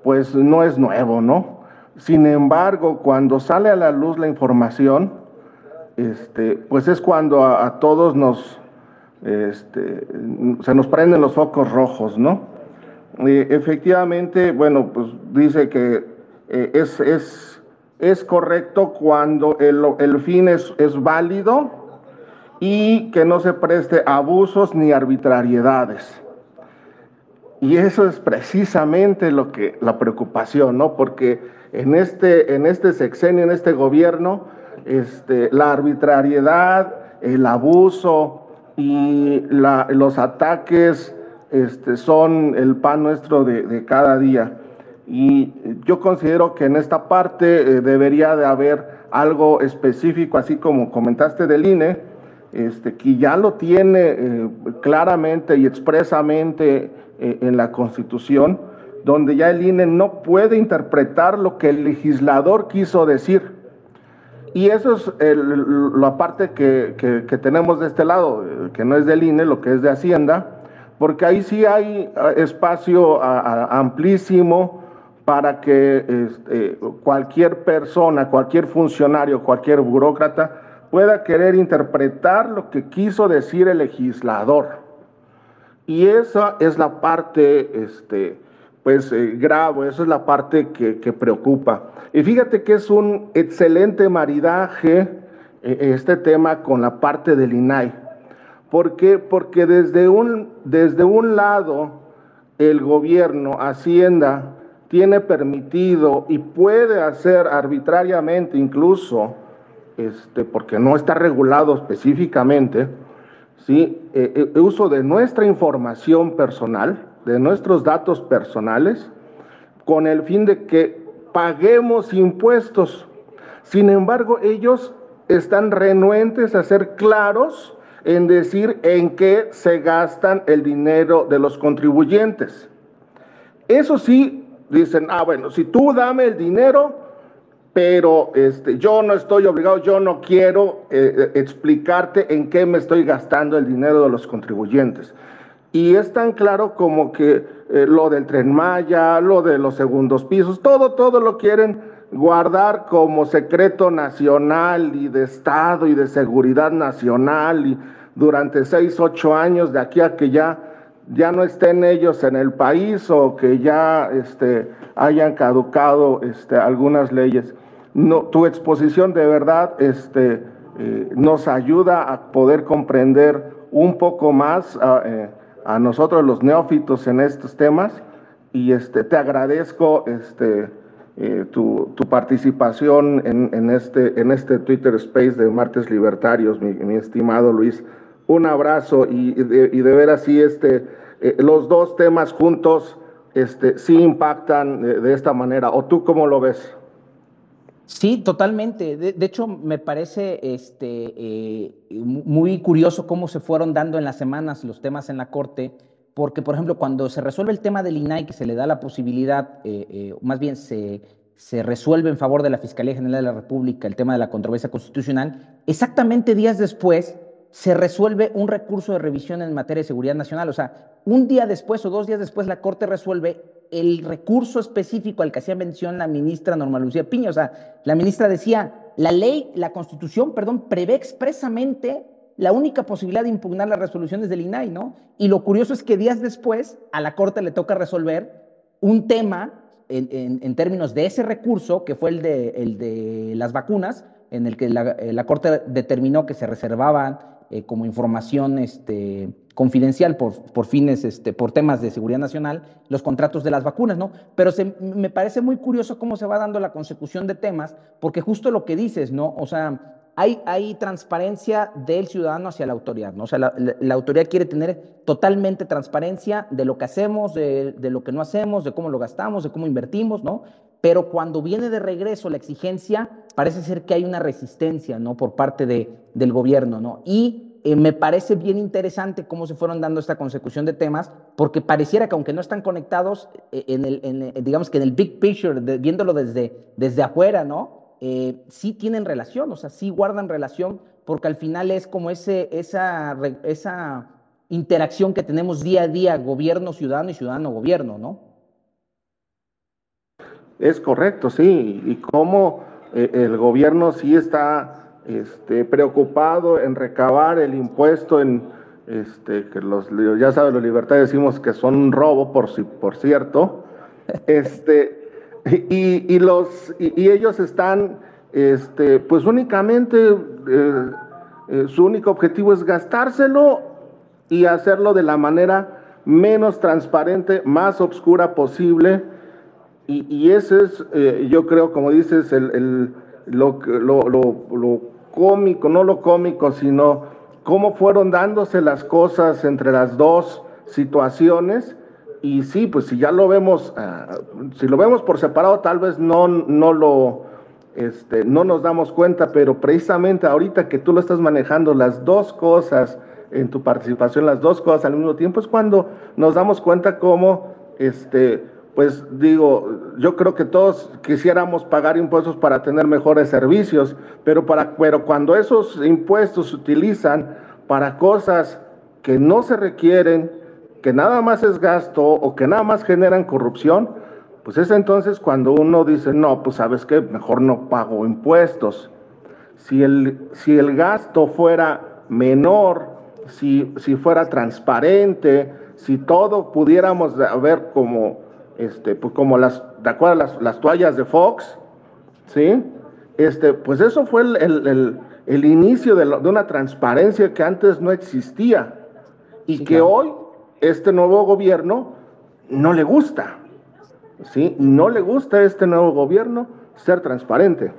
Speaker 3: pues no es nuevo, ¿no? Sin embargo, cuando sale a la luz la información, este, pues es cuando a, todos nos, este, se nos prenden los focos rojos, ¿no? efectivamente, bueno, pues dice que eh, es, es, es, correcto cuando el, el fin es, es válido y que no se preste abusos ni arbitrariedades. Y eso es precisamente lo que la preocupación, ¿no? Porque en este, en este sexenio, en este gobierno, este, la arbitrariedad, el abuso y los ataques este, son el pan nuestro de, cada día. Y yo considero que en esta parte eh, debería de haber algo específico, así como comentaste del INE, este, que ya lo tiene eh, claramente y expresamente eh, en la Constitución, donde ya el INE no puede interpretar lo que el legislador quiso decir. Y eso es la parte que, tenemos de este lado, eh, que no es del INE, lo que es de Hacienda, porque ahí sí hay espacio amplísimo para que este, cualquier persona, cualquier funcionario, cualquier burócrata pueda querer interpretar lo que quiso decir el legislador. Y esa es la parte, este, pues, eh, grave, esa es la parte que, preocupa. Y fíjate que es un excelente maridaje eh, este tema con la parte del INAI. ¿Por qué? Porque desde un, desde un lado el gobierno, Hacienda, tiene permitido y puede hacer arbitrariamente incluso este, porque no está regulado específicamente, ¿sí? Eh, eh, uso de nuestra información personal, de nuestros datos personales, con el fin de que paguemos impuestos. Sin embargo, ellos están renuentes a ser claros en decir en qué se gastan el dinero de los contribuyentes. Eso sí, dicen, ah, bueno, si tú dame el dinero, pero este, yo no estoy obligado, yo no quiero eh, explicarte en qué me estoy gastando el dinero de los contribuyentes. Y es tan claro como que eh, lo del tren Maya, lo de los segundos pisos, todo, todo lo quieren guardar como secreto nacional y de Estado y de seguridad nacional y durante seis, ocho años de aquí a que ya, ya no estén ellos en el país o que ya este, hayan caducado este, algunas leyes. No, tu exposición de verdad este, eh, nos ayuda a poder comprender un poco más a, eh, a, nosotros los neófitos en estos temas y este, te agradezco este, eh, tu, tu, participación en, este, en este Twitter Space de Martes Libertarios, mi, estimado Luis. Un abrazo y, y, de, y de, ver así este, eh, los dos temas juntos este, sí impactan de, de, esta manera. ¿O tú cómo lo ves?
Speaker 2: Sí, totalmente. De, hecho, me parece este, eh, muy curioso cómo se fueron dando en las semanas los temas en la Corte porque, por ejemplo, cuando se resuelve el tema del INAI, que se le da la posibilidad, eh, eh, más bien se, se, resuelve en favor de la Fiscalía General de la República el tema de la controversia constitucional, exactamente días después se resuelve un recurso de revisión en materia de seguridad nacional. O sea, un día después o dos días después la Corte resuelve el recurso específico al que hacía mención la ministra Norma Lucía Piña. O sea, la ministra decía, la ley, la constitución, perdón, prevé expresamente la única posibilidad de impugnar las resoluciones del INAI, ¿no? Y lo curioso es que días después a la Corte le toca resolver un tema en, en, en términos de ese recurso, que fue el de, el de las vacunas, en el que la, eh, la Corte determinó que se reservaban eh, como información este, confidencial por, por fines, este, por temas de seguridad nacional, los contratos de las vacunas, ¿no? Pero se, me parece muy curioso cómo se va dando la consecución de temas, porque justo lo que dices, ¿no? O sea, hay, hay, transparencia del ciudadano hacia la autoridad, ¿no? O sea, la, la, autoridad quiere tener totalmente transparencia de lo que hacemos, de, de, lo que no hacemos, de cómo lo gastamos, de cómo invertimos, ¿no? Pero cuando viene de regreso la exigencia, parece ser que hay una resistencia, ¿no? Por parte de, del gobierno, ¿no? Y eh, me parece bien interesante cómo se fueron dando esta consecución de temas, porque pareciera que aunque no están conectados, eh, en el, digamos que en el big picture, viéndolo desde, desde afuera, ¿no? Eh, sí tienen relación, o sea, sí guardan relación, porque al final es como ese, esa, esa interacción que tenemos día a día, gobierno, ciudadano y ciudadano-gobierno, ¿no?
Speaker 3: Es correcto, sí, y cómo eh, el gobierno sí está este, preocupado en recabar el impuesto en, este, que los, ya saben, los libertarios decimos que son un robo, por, por cierto, este, y, y los, y, y, ellos están, este, pues únicamente, eh, eh, su único objetivo es gastárselo y hacerlo de la manera menos transparente, más oscura posible, y, ese es, eh, yo creo, como dices, el, el, lo, lo, lo, lo, cómico, no lo cómico, sino cómo fueron dándose las cosas entre las dos situaciones. Y sí, pues si ya lo vemos, uh, si lo vemos por separado, tal vez no, no lo, este, no nos damos cuenta, pero precisamente ahorita que tú lo estás manejando, las dos cosas en tu participación, las dos cosas al mismo tiempo, es cuando nos damos cuenta cómo, este, pues digo, yo creo que todos quisiéramos pagar impuestos para tener mejores servicios, pero, para, pero cuando esos impuestos se utilizan para cosas que no se requieren, que nada más es gasto o que nada más generan corrupción, pues es entonces cuando uno dice, no, pues sabes qué, mejor no pago impuestos. Si el, si el gasto fuera menor, si, si fuera transparente, si todo pudiéramos ver como este, pues como las, ¿de acuerdo? Las, las toallas de Fox, ¿sí? Este, pues eso fue el, el, el, el inicio de, lo, de, una transparencia que antes no existía y sí, que claro. hoy este nuevo gobierno no le gusta, ¿sí? No le gusta a este nuevo gobierno ser transparente.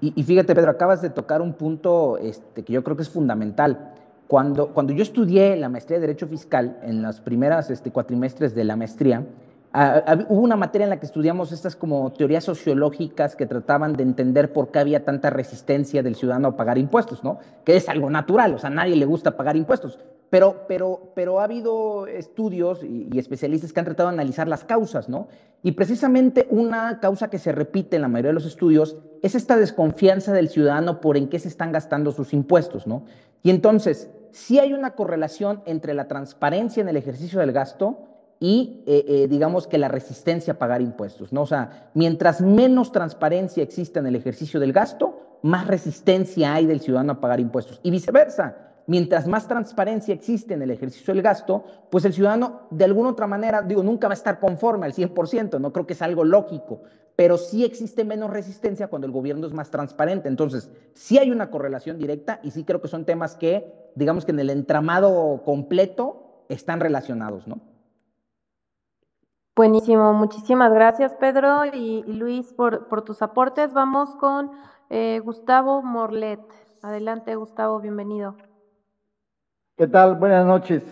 Speaker 2: Y, y fíjate, Pedro, acabas de tocar un punto este, que yo creo que es fundamental. Cuando, cuando yo estudié la maestría de Derecho Fiscal, en las primeras este, cuatrimestres de la maestría, hubo una materia en la que estudiamos estas como teorías sociológicas que trataban de entender por qué había tanta resistencia del ciudadano a pagar impuestos, ¿no? Que es algo natural, o sea, a nadie le gusta pagar impuestos. Pero, pero, pero ha habido estudios y, y, especialistas que han tratado de analizar las causas, ¿no? Y precisamente una causa que se repite en la mayoría de los estudios es esta desconfianza del ciudadano por en qué se están gastando sus impuestos, ¿no? Y entonces, sí hay una correlación entre la transparencia en el ejercicio del gasto y eh, eh, digamos que la resistencia a pagar impuestos, ¿no? O sea, mientras menos transparencia exista en el ejercicio del gasto, más resistencia hay del ciudadano a pagar impuestos. Y viceversa, mientras más transparencia existe en el ejercicio del gasto, pues el ciudadano de alguna otra manera, digo, nunca va a estar conforme al 100%, no creo que es algo lógico, pero sí existe menos resistencia cuando el gobierno es más transparente. Entonces, sí hay una correlación directa y sí creo que son temas que, digamos que en el entramado completo están relacionados, ¿no?
Speaker 1: Buenísimo, muchísimas gracias Pedro y, Luis por, por, tus aportes. Vamos con eh, Gustavo Morlet. Adelante Gustavo, bienvenido.
Speaker 4: ¿Qué tal? Buenas noches.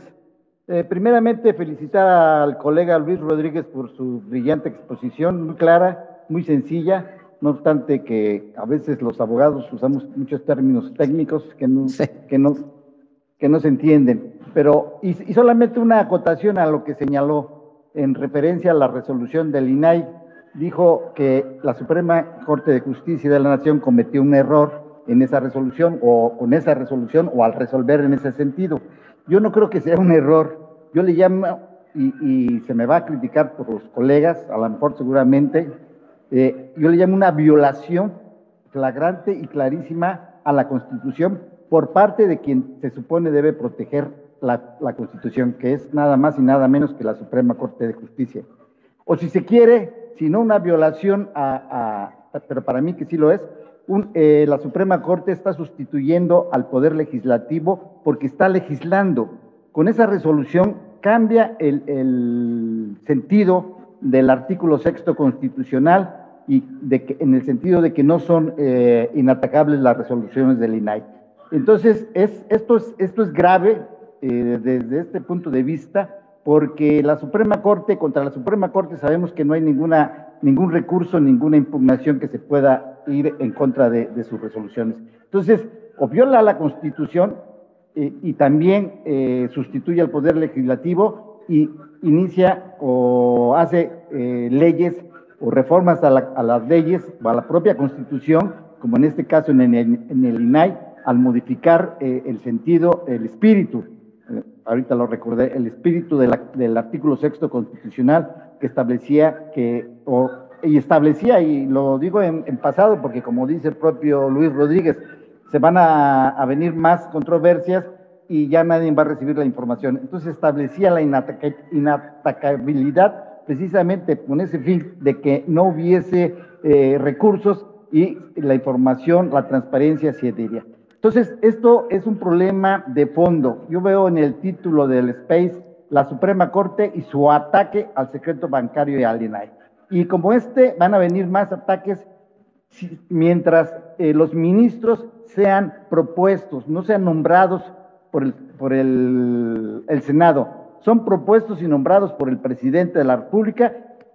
Speaker 4: Eh, primeramente, felicitar al colega Luis Rodríguez por su brillante exposición, muy clara, muy sencilla, no obstante que a veces los abogados usamos muchos términos técnicos que no, que no, que no se entienden. Pero, y solamente una acotación a lo que señaló en referencia a la resolución del INAI, dijo que la Suprema Corte de Justicia de la Nación cometió un error en esa resolución o con esa resolución o al resolver en ese sentido. Yo no creo que sea un error. Yo le llamo, y, se me va a criticar por los colegas, a lo mejor seguramente, eh, yo le llamo una violación flagrante y clarísima a la Constitución por parte de quien se supone debe proteger la, Constitución, que es nada más y nada menos que la Suprema Corte de Justicia. O si se quiere, si no una violación a, pero para mí que sí lo es, eh, la Suprema Corte está sustituyendo al Poder Legislativo porque está legislando. Con esa resolución cambia el, sentido del artículo sexto constitucional y en el sentido de que no son eh, inatacables las resoluciones del INAI. Entonces, es, esto, es, esto es grave eh, desde este punto de vista, porque la Suprema Corte, contra la Suprema Corte sabemos que no hay ninguna, ningún recurso, ninguna impugnación que se pueda ir en contra de, sus resoluciones. Entonces, o viola la Constitución eh, y también eh, sustituye al Poder Legislativo y inicia o hace leyes o reformas a, las leyes o a la propia Constitución, como en este caso en el, en el INAI, al modificar el sentido, el espíritu ahorita lo recordé, el espíritu del artículo sexto constitucional que establecía que, o, y establecía, y lo digo en, pasado porque como dice el propio Luis Rodríguez, se van a, venir más controversias y ya nadie va a recibir la información. Entonces establecía la inatacabilidad precisamente con ese fin de que no hubiese eh, recursos y la información, la transparencia se diría. Entonces, esto es un problema de fondo. Yo veo en el título del Space la Suprema Corte y su ataque al secreto bancario y al INAI. Y como este, van a venir más ataques mientras eh, los ministros sean propuestos, no sean nombrados por el, por el, Senado. Son propuestos y nombrados por el presidente de la República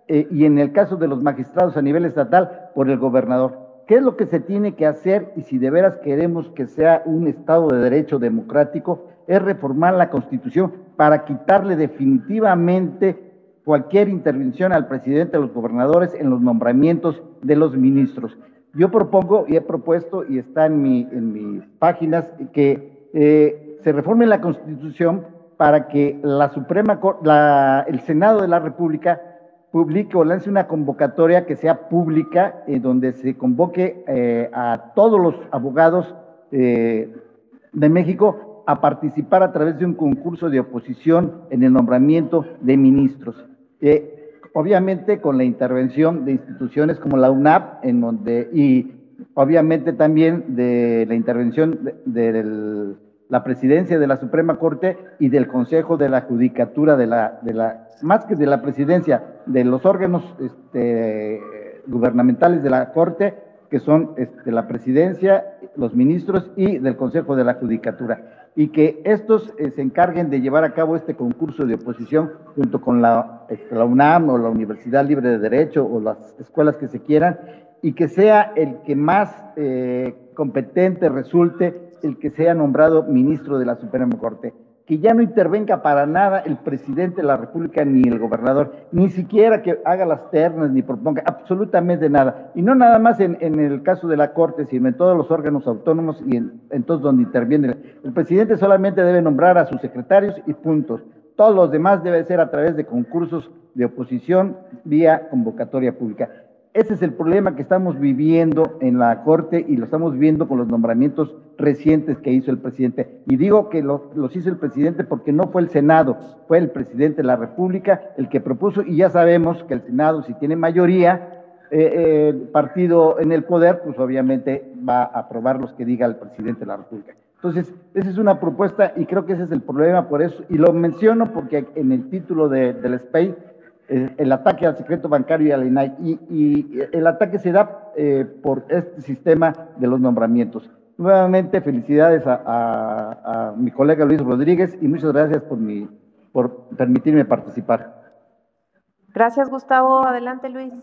Speaker 4: eh, y en el caso de los magistrados a nivel estatal, por el gobernador. ¿Qué es lo que se tiene que hacer y si de veras queremos que sea un Estado de Derecho democrático? Es reformar la Constitución para quitarle definitivamente cualquier intervención al presidente, a los gobernadores en los nombramientos de los ministros. Yo propongo y he propuesto y está en, mi, en mis páginas que eh, se reforme la Constitución para que la Suprema, la, el Senado de la República publique o lance una convocatoria que sea pública, eh, donde se convoque eh, a todos los abogados eh, de México a participar a través de un concurso de oposición en el nombramiento de ministros. obviamente con la intervención de instituciones como la UNAP, en donde, y obviamente también de la intervención de, la presidencia de la Suprema Corte y del Consejo de la Judicatura de la, de la más que de la presidencia, de los órganos este, gubernamentales de la Corte, que son este, la presidencia, los ministros y del Consejo de la Judicatura. Y que estos eh, se encarguen de llevar a cabo este concurso de oposición junto con la, este, la UNAM o la Universidad Libre de Derecho o las escuelas que se quieran, y que sea el que más eh, competente resulte el que sea nombrado ministro de la Suprema Corte. que ya no intervenga para nada el presidente de la República ni el gobernador, ni siquiera que haga las ternas ni proponga absolutamente nada. Y no nada más en, el caso de la Corte, sino en todos los órganos autónomos y en, todos donde interviene. El presidente solamente debe nombrar a sus secretarios y puntos. Todos los demás debe ser a través de concursos de oposición vía convocatoria pública. Ese es el problema que estamos viviendo en la Corte y lo estamos viendo con los nombramientos recientes que hizo el presidente. Y digo que los hizo el presidente porque no fue el Senado, fue el presidente de la República el que propuso y ya sabemos que el Senado, si tiene mayoría, eh, eh, partido en el poder, pues obviamente va a aprobar los que diga el presidente de la República. Entonces, esa es una propuesta y creo que ese es el problema por eso. Y lo menciono porque en el título de, del SPEI el ataque al secreto bancario y al INAI. Y, el ataque se da eh, por este sistema de los nombramientos. Nuevamente, felicidades a, mi colega Luis Rodríguez y muchas gracias por, mi, por permitirme participar.
Speaker 1: Gracias, Gustavo. Adelante, Luis.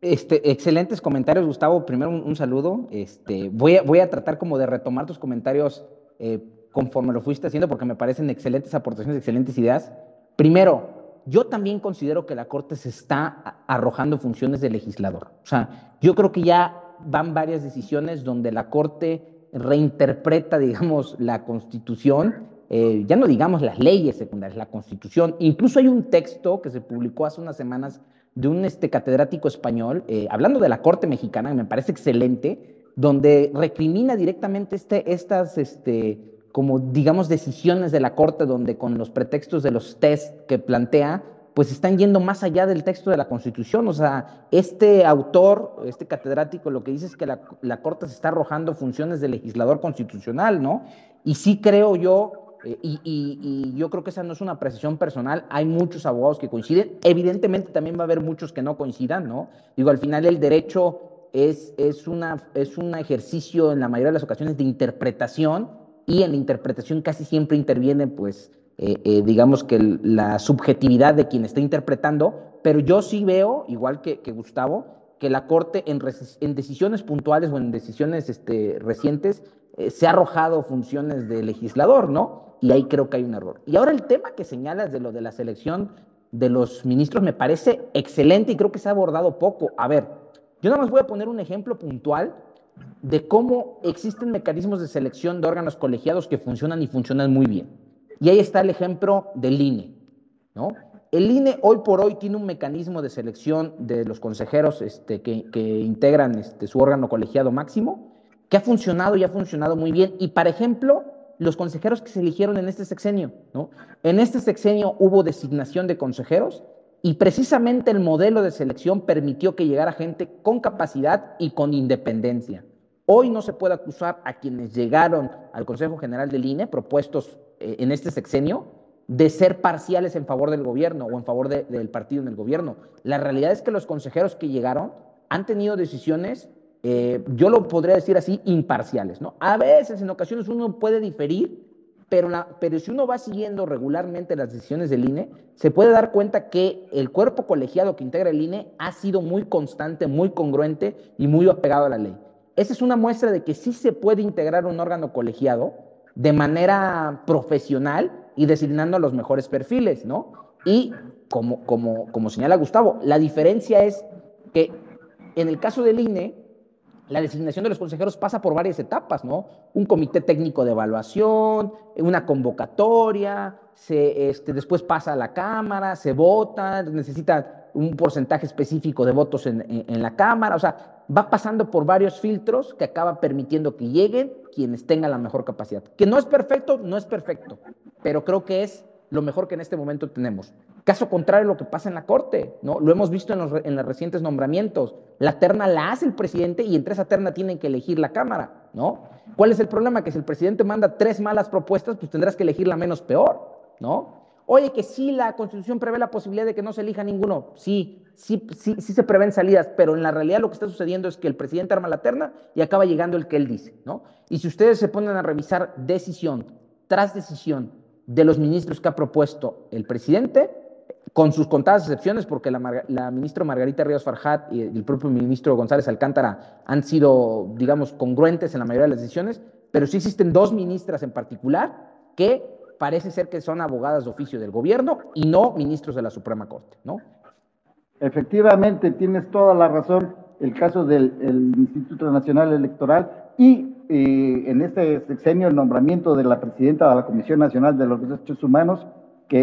Speaker 2: Este, excelentes comentarios, Gustavo. Primero un, saludo. Este, voy, a, voy a tratar como de retomar tus comentarios eh, conforme lo fuiste haciendo porque me parecen excelentes aportaciones, excelentes ideas. Primero, yo también considero que la Corte se está arrojando funciones de legislador. O sea, yo creo que ya van varias decisiones donde la Corte reinterpreta, digamos, la Constitución, eh, ya no digamos las leyes secundarias, la Constitución. Incluso hay un texto que se publicó hace unas semanas de un este, catedrático español, eh, hablando de la Corte mexicana, que me parece excelente, donde recrimina directamente este, estas... Este, como digamos decisiones de la Corte donde con los pretextos de los test que plantea, pues están yendo más allá del texto de la Constitución. O sea, este autor, este catedrático, lo que dice es que la, Corte se está arrojando funciones de legislador constitucional, ¿no? Y sí creo yo, eh, y, y, yo creo que esa no es una precisión personal, hay muchos abogados que coinciden, evidentemente también va a haber muchos que no coincidan, ¿no? Digo, al final el derecho es, es, una, es un ejercicio en la mayoría de las ocasiones de interpretación y en la interpretación casi siempre interviene, pues, eh, eh, digamos que la subjetividad de quien está interpretando, pero yo sí veo, igual que, Gustavo, que la Corte en, en, decisiones puntuales o en decisiones este, recientes eh, se ha arrojado funciones de legislador, ¿no? Y ahí creo que hay un error. Y ahora el tema que señalas de lo de la selección de los ministros me parece excelente y creo que se ha abordado poco. A ver, yo nada más voy a poner un ejemplo puntual de cómo existen mecanismos de selección de órganos colegiados que funcionan y funcionan muy bien. Y ahí está el ejemplo del INE, ¿no? El INE hoy por hoy tiene un mecanismo de selección de los consejeros este, que, integran este, su órgano colegiado máximo, que ha funcionado y ha funcionado muy bien. Y, por ejemplo, los consejeros que se eligieron en este sexenio, ¿no? En este sexenio hubo designación de consejeros y precisamente el modelo de selección permitió que llegara gente con capacidad y con independencia. Hoy no se puede acusar a quienes llegaron al Consejo General del INE, propuestos eh, en este sexenio, de ser parciales en favor del gobierno o en favor del partido en el gobierno. La realidad es que los consejeros que llegaron han tenido decisiones, eh, yo lo podría decir así, imparciales. ¿no? A veces, en ocasiones, uno puede diferir pero, si uno va siguiendo regularmente las decisiones del INE, se puede dar cuenta que el cuerpo colegiado que integra el INE ha sido muy constante, muy congruente y muy apegado a la ley. Esa es una muestra de que sí se puede integrar un órgano colegiado de manera profesional y designando los mejores perfiles, ¿no? Y como, como señala Gustavo, la diferencia es que en el caso del INE, la designación de los consejeros pasa por varias etapas, ¿no? Un comité técnico de evaluación, una convocatoria, se, este, después pasa a la Cámara, se vota, necesita un porcentaje específico de votos en, en, la Cámara, o sea, va pasando por varios filtros que acaba permitiendo que lleguen quienes tengan la mejor capacidad. Que no es perfecto, no es perfecto, pero creo que es lo mejor que en este momento tenemos. Caso contrario lo que pasa en la Corte, ¿no? Lo hemos visto en los, en los recientes nombramientos. La terna la hace el presidente y entre esa terna tienen que elegir la Cámara, ¿no? ¿Cuál es el problema? Que si el presidente manda tres malas propuestas, pues tendrás que elegir la menos peor, ¿no? Oye, que sí, la Constitución prevé la posibilidad de que no se elija ninguno. Sí, sí, sí, sí se prevén salidas, pero en la realidad lo que está sucediendo es que el presidente arma la terna y acaba llegando el que él dice, ¿no? Y si ustedes se ponen a revisar decisión tras decisión de los ministros que ha propuesto el presidente, con sus contadas excepciones, porque la, ministra Margarita Ríos Farjat y el propio ministro González Alcántara han sido, digamos, congruentes en la mayoría de las decisiones, pero sí existen dos ministras en particular que parece ser que son abogadas de oficio del gobierno y no ministros de la Suprema Corte, ¿no?
Speaker 4: Efectivamente, tienes toda la razón. El caso del Instituto Nacional Electoral y eh, en este sexenio el nombramiento de la presidenta de la Comisión Nacional de los Derechos Humanos,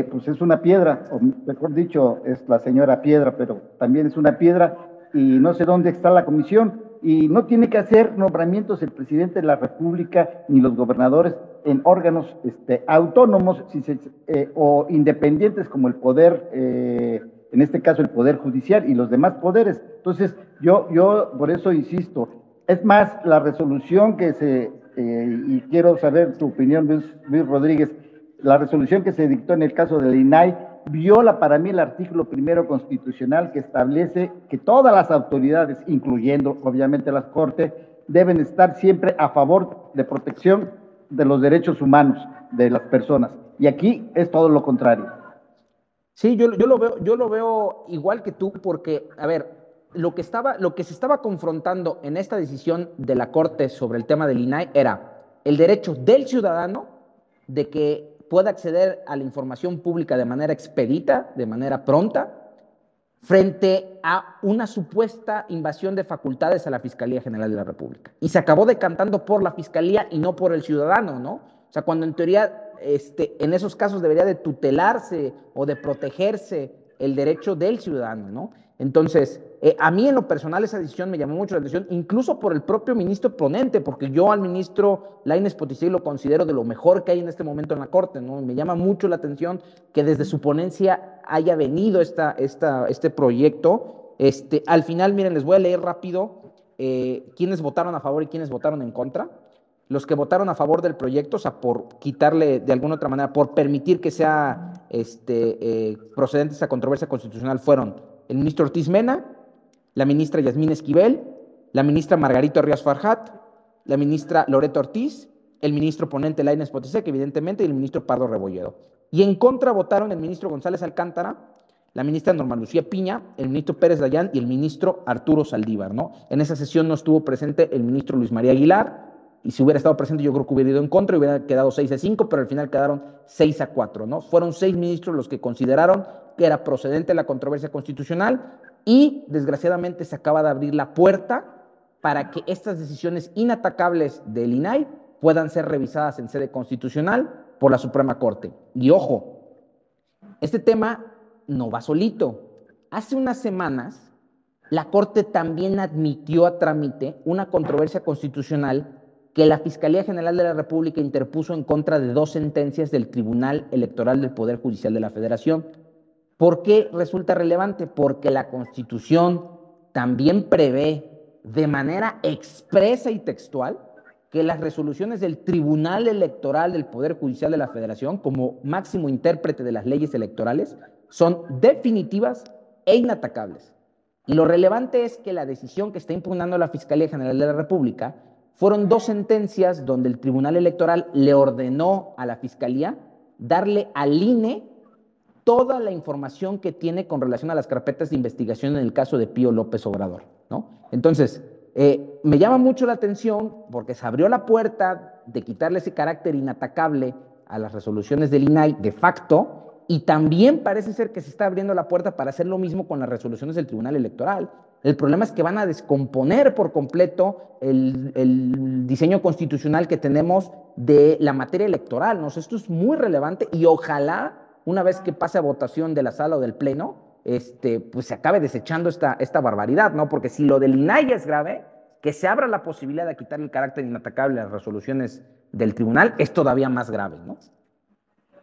Speaker 4: pues es una piedra, o mejor dicho, es la señora piedra, pero también es una piedra y no sé dónde está la comisión y no tiene que hacer nombramientos el presidente de la República ni los gobernadores en órganos este, autónomos eh, o independientes como el poder, eh, en este caso el poder judicial y los demás poderes. Entonces, yo, yo por eso insisto, es más, la resolución que se, eh, y quiero saber tu opinión, Luis, Rodríguez, la resolución que se dictó en el caso del INAI viola para mí el artículo primero constitucional que establece que todas las autoridades, incluyendo obviamente las Cortes, deben estar siempre a favor de protección de los derechos humanos de las personas. Y aquí es todo lo contrario.
Speaker 2: Sí, yo, lo, veo, yo lo veo igual que tú porque, a ver, lo que, estaba, lo que se estaba confrontando en esta decisión de la Corte sobre el tema del INAI era el derecho del ciudadano de que pueda acceder a la información pública de manera expedita, de manera pronta, frente a una supuesta invasión de facultades a la Fiscalía General de la República. Y se acabó decantando por la Fiscalía y no por el ciudadano, ¿no? O sea, cuando en teoría este, en esos casos debería de tutelarse o de protegerse el derecho del ciudadano, ¿no? Entonces, eh, a mí en lo personal esa decisión me llamó mucho la atención, incluso por el propio ministro ponente, porque yo al ministro Laines Poticé lo considero de lo mejor que hay en este momento en la Corte, ¿no? Me llama mucho la atención que desde su ponencia haya venido esta, esta, este proyecto. Este, al final, miren, les voy a leer rápido eh, quiénes votaron a favor y quiénes votaron en contra. Los que votaron a favor del proyecto, o sea, por quitarle de alguna otra manera, por permitir que sea este, eh, procedente esa controversia constitucional, fueron el ministro Ortiz Mena, la ministra Yasmín Esquivel, la ministra Margarito Ríos Farjat, la ministra Loreto Ortiz, el ministro ponente Lainez Potisek, evidentemente, y el ministro Pardo Rebolledo. Y en contra votaron el ministro González Alcántara, la ministra Norma Lucía Piña, el ministro Pérez Dayán y el ministro Arturo Saldívar, ¿no? En esa sesión no estuvo presente el ministro Luis María Aguilar, y si hubiera estado presente yo creo que hubiera ido en contra y hubiera quedado 6 a 5, pero al final quedaron 6 a 4, ¿no? Fueron seis ministros los que consideraron que era procedente la controversia constitucional y desgraciadamente se acaba de abrir la puerta para que estas decisiones inatacables del INAI puedan ser revisadas en sede constitucional por la Suprema Corte. Y ojo, este tema no va solito. Hace unas semanas, la Corte también admitió a trámite una controversia constitucional que la Fiscalía General de la República interpuso en contra de dos sentencias del Tribunal Electoral del Poder Judicial de la Federación. ¿Por qué resulta relevante? Porque la Constitución también prevé de manera expresa y textual que las resoluciones del Tribunal Electoral del Poder Judicial de la Federación, como máximo intérprete de las leyes electorales, son definitivas e inatacables. Y lo relevante es que la decisión que está impugnando la Fiscalía General de la República fueron dos sentencias donde el Tribunal Electoral le ordenó a la Fiscalía darle al INE toda la información que tiene con relación a las carpetas de investigación en el caso de Pío López Obrador, ¿no? Entonces, eh, me llama mucho la atención porque se abrió la puerta de quitarle ese carácter inatacable a las resoluciones del INAI de facto y también parece ser que se está abriendo la puerta para hacer lo mismo con las resoluciones del Tribunal Electoral. El problema es que van a descomponer por completo el, el diseño constitucional que tenemos de la materia electoral. ¿no? Esto es muy relevante y ojalá una vez que pase a votación de la sala o del pleno, este, pues se acabe desechando esta, esta barbaridad, ¿no? Porque si lo del INAI es grave, que se abra la posibilidad de quitar el carácter inatacable a las resoluciones del tribunal es todavía más grave, ¿no?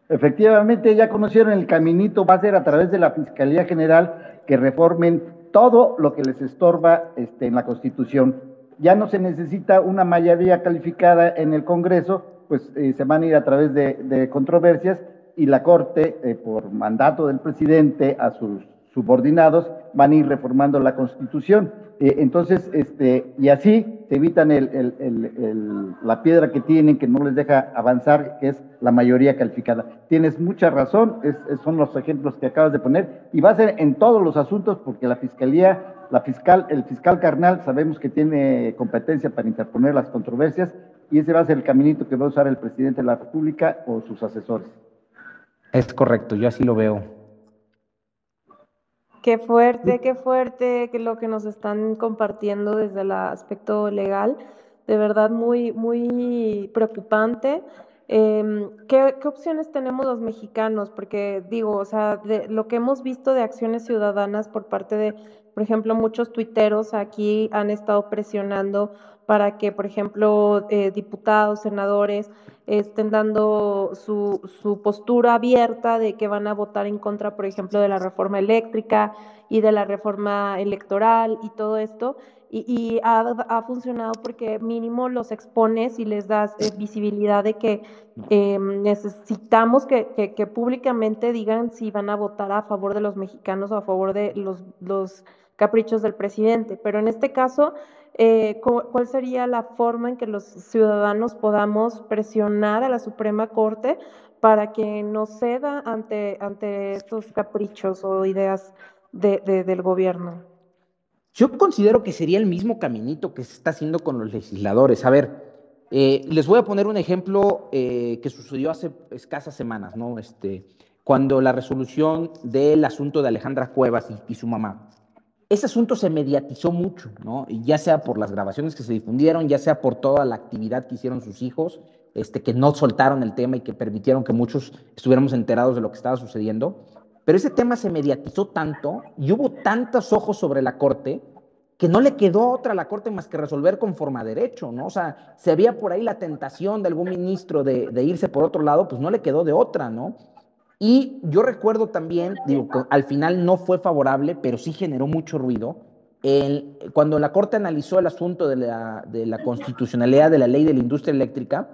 Speaker 4: Efectivamente, ya conocieron el caminito, va a ser a través de la Fiscalía General que reformen todo lo que les estorba este, en la Constitución. Ya no se necesita una mayoría calificada en el Congreso, pues eh, se van a ir a través de, de controversias y la Corte, eh, por mandato del presidente a sus subordinados, van a ir reformando la Constitución. Eh, entonces, este, y así se evitan el, la piedra que tienen, que no les deja avanzar, que es la mayoría calificada. Tienes mucha razón, son los ejemplos que acabas de poner, y va a ser en todos los asuntos, porque la Fiscalía, la fiscal, el fiscal carnal, sabemos que tiene competencia para interponer las controversias, y ese va a ser el caminito que va a usar el presidente de la República o sus asesores.
Speaker 2: Es correcto, yo así lo veo.
Speaker 1: Qué fuerte, qué fuerte que lo que nos están compartiendo desde el aspecto legal. De verdad, muy, muy preocupante. Em, ¿qué, ¿qué, opciones tenemos los mexicanos? Porque digo, o sea, de lo que hemos visto de acciones ciudadanas por parte de, por ejemplo, muchos tuiteros aquí han estado presionando para que, por ejemplo, eh, diputados, senadores estén dando su, su, postura abierta de que van a votar en contra, por ejemplo, de la reforma eléctrica y de la reforma electoral y todo esto. Y, ha, ha, funcionado porque mínimo los expones y les das eh, visibilidad de que eh, necesitamos que, que, que, públicamente digan si van a votar a favor de los mexicanos o a favor de los, los caprichos del presidente. Pero en este caso, eh, ¿cuál sería la forma en que los ciudadanos podamos presionar a la Suprema Corte para que no ceda ante, ante estos caprichos o ideas de, del gobierno?
Speaker 2: Yo considero que sería el mismo caminito que se está haciendo con los legisladores. A ver, eh, les voy a poner un ejemplo eh, que sucedió hace escasas semanas, ¿no? Este, cuando la resolución del asunto de Alejandra Cuevas y su mamá ese asunto se mediatizó mucho, ¿no? Ya sea por las grabaciones que se difundieron, ya sea por toda la actividad que hicieron sus hijos, este, que no soltaron el tema y que permitieron que muchos estuviéramos enterados de lo que estaba sucediendo. Pero ese tema se mediatizó tanto y hubo tantos ojos sobre la Corte que no le quedó otra a la Corte más que resolver conforme a derecho, ¿no? O sea, si había por ahí la tentación de algún ministro de irse por otro lado, pues no le quedó de otra, ¿no? Y yo recuerdo también, digo, al final no fue favorable, pero sí generó mucho ruido. El, cuando la Corte analizó el asunto de la, de la, constitucionalidad de la ley de la industria eléctrica,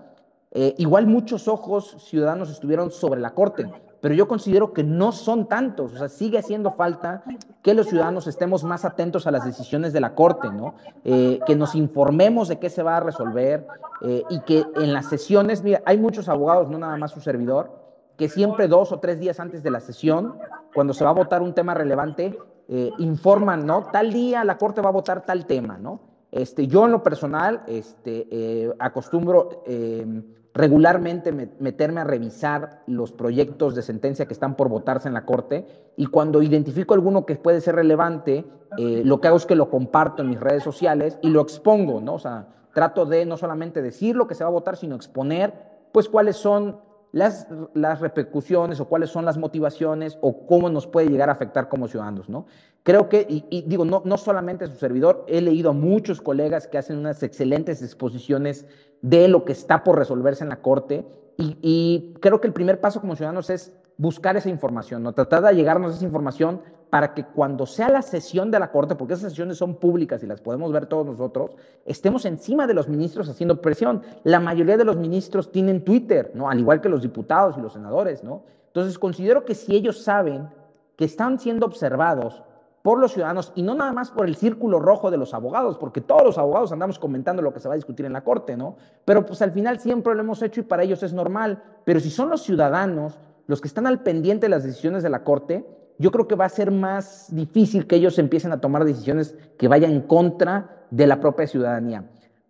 Speaker 2: eh, igual muchos ojos ciudadanos estuvieron sobre la Corte, pero yo considero que no son tantos, o sea, sigue haciendo falta que los ciudadanos estemos más atentos a las decisiones de la Corte, ¿no? Eh, que nos informemos de qué se va a resolver eh, y que en las sesiones, mira, hay muchos abogados, no nada más su servidor, que siempre dos o tres días antes de la sesión, cuando se va a votar un tema relevante, eh, informan, ¿no? Tal día la Corte va a votar tal tema, ¿no? Este, yo en lo personal este, eh, acostumbro eh, regularmente meterme a revisar los proyectos de sentencia que están por votarse en la Corte y cuando identifico alguno que puede ser relevante, lo que hago es que lo comparto en mis redes sociales y lo expongo, ¿no? O sea, trato de no solamente decir lo que se va a votar, sino exponer, pues, cuáles son las, repercusiones o cuáles son las motivaciones o cómo nos puede llegar a afectar como ciudadanos, ¿no? Creo que, y, digo, no, no solamente a su servidor, he leído a muchos colegas que hacen unas excelentes exposiciones de lo que está por resolverse en la Corte y creo que el primer paso como ciudadanos es buscar esa información, ¿no? Tratar de llegarnos esa información para que cuando sea la sesión de la Corte, porque esas sesiones son públicas y las podemos ver todos nosotros, estemos encima de los ministros haciendo presión. La mayoría de los ministros tienen Twitter, ¿no? Al igual que los diputados y los senadores, ¿no? Entonces considero que si ellos saben que están siendo observados por los ciudadanos y no nada más por el círculo rojo de los abogados, porque todos los abogados andamos comentando lo que se va a discutir en la Corte, ¿no? Pero pues al final siempre lo hemos hecho y para ellos es normal. Pero si son los ciudadanos los que están al pendiente de las decisiones de la Corte, yo creo que va a ser más difícil que ellos empiecen a tomar decisiones que vayan en contra de la propia ciudadanía.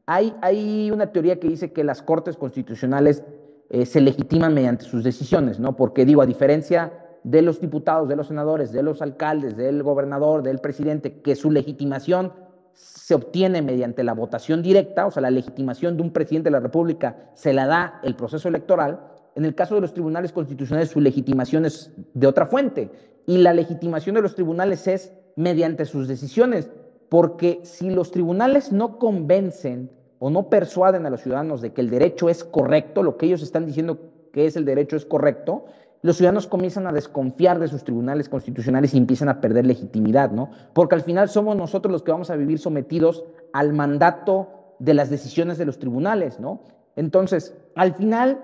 Speaker 2: Hay, hay una teoría que dice que las Cortes constitucionales eh, se legitiman mediante sus decisiones, ¿no? Porque digo, a diferencia de los diputados, de los senadores, de los alcaldes, del gobernador, del presidente, que su legitimación se obtiene mediante la votación directa, o sea, la legitimación de un presidente de la República se la da el proceso electoral, en el caso de los tribunales constitucionales, su legitimación es de otra fuente y la legitimación de los tribunales es mediante sus decisiones, porque si los tribunales no convencen o no persuaden a los ciudadanos de que el derecho es correcto, lo que ellos están diciendo que es el derecho es correcto, los ciudadanos comienzan a desconfiar de sus tribunales constitucionales y empiezan a perder legitimidad, ¿no? Porque al final somos nosotros los que vamos a vivir sometidos al mandato de las decisiones de los tribunales, ¿no? Entonces, al final,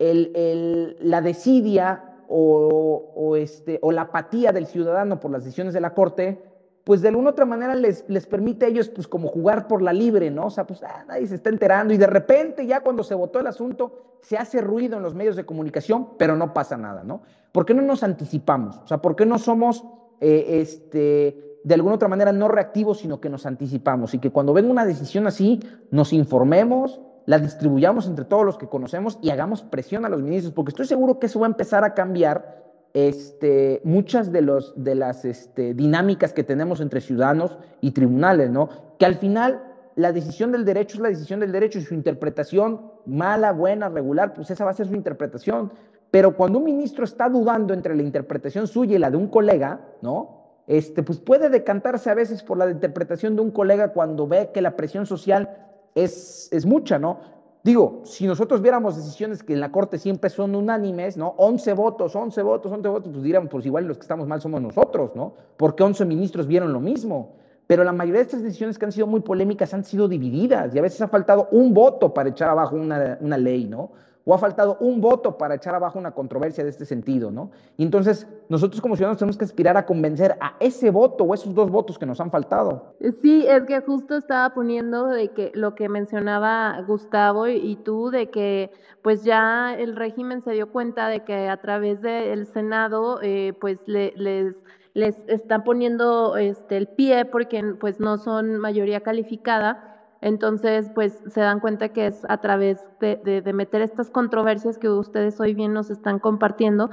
Speaker 2: la desidia o, este, o la apatía del ciudadano por las decisiones de la Corte, pues de alguna otra manera les, les permite a ellos pues como jugar por la libre, ¿no? O sea, pues ah, nadie se está enterando y de repente ya cuando se votó el asunto se hace ruido en los medios de comunicación, pero no pasa nada, ¿no? ¿Por qué no nos anticipamos? O sea, ¿por qué no somos, eh, este, de alguna otra manera no reactivos, sino que nos anticipamos y que cuando venga una decisión así nos informemos, la distribuyamos entre todos los que conocemos y hagamos presión a los ministros, porque estoy seguro que eso va a empezar a cambiar este, muchas de, los, de las este, dinámicas que tenemos entre ciudadanos y tribunales, ¿no? Que al final la decisión del derecho es la decisión del derecho y su interpretación, mala, buena, regular, pues esa va a ser su interpretación. Pero cuando un ministro está dudando entre la interpretación suya y la de un colega, ¿no? Este, pues puede decantarse a veces por la interpretación de un colega cuando ve que la presión social es, es mucha, ¿no? Digo, si nosotros viéramos decisiones que en la Corte siempre son unánimes, ¿no? 11 votos, 11 votos, 11 votos, pues diríamos, pues igual los que estamos mal somos nosotros, ¿no? Porque 11 ministros vieron lo mismo. Pero la mayoría de estas decisiones que han sido muy polémicas han sido divididas y a veces ha faltado un voto para echar abajo una, una ley, ¿no? O ha faltado un voto para echar abajo una controversia de este sentido, ¿no? Y entonces nosotros como ciudadanos tenemos que aspirar a convencer a ese voto o esos dos votos que nos han faltado.
Speaker 1: Sí, es que justo estaba poniendo de que lo que mencionaba Gustavo y, tú, de que pues ya el régimen se dio cuenta de que a través del Senado eh, pues les les están poniendo este el pie porque pues no son mayoría calificada entonces, pues se dan cuenta que es a través de, meter estas controversias que ustedes hoy bien nos están compartiendo,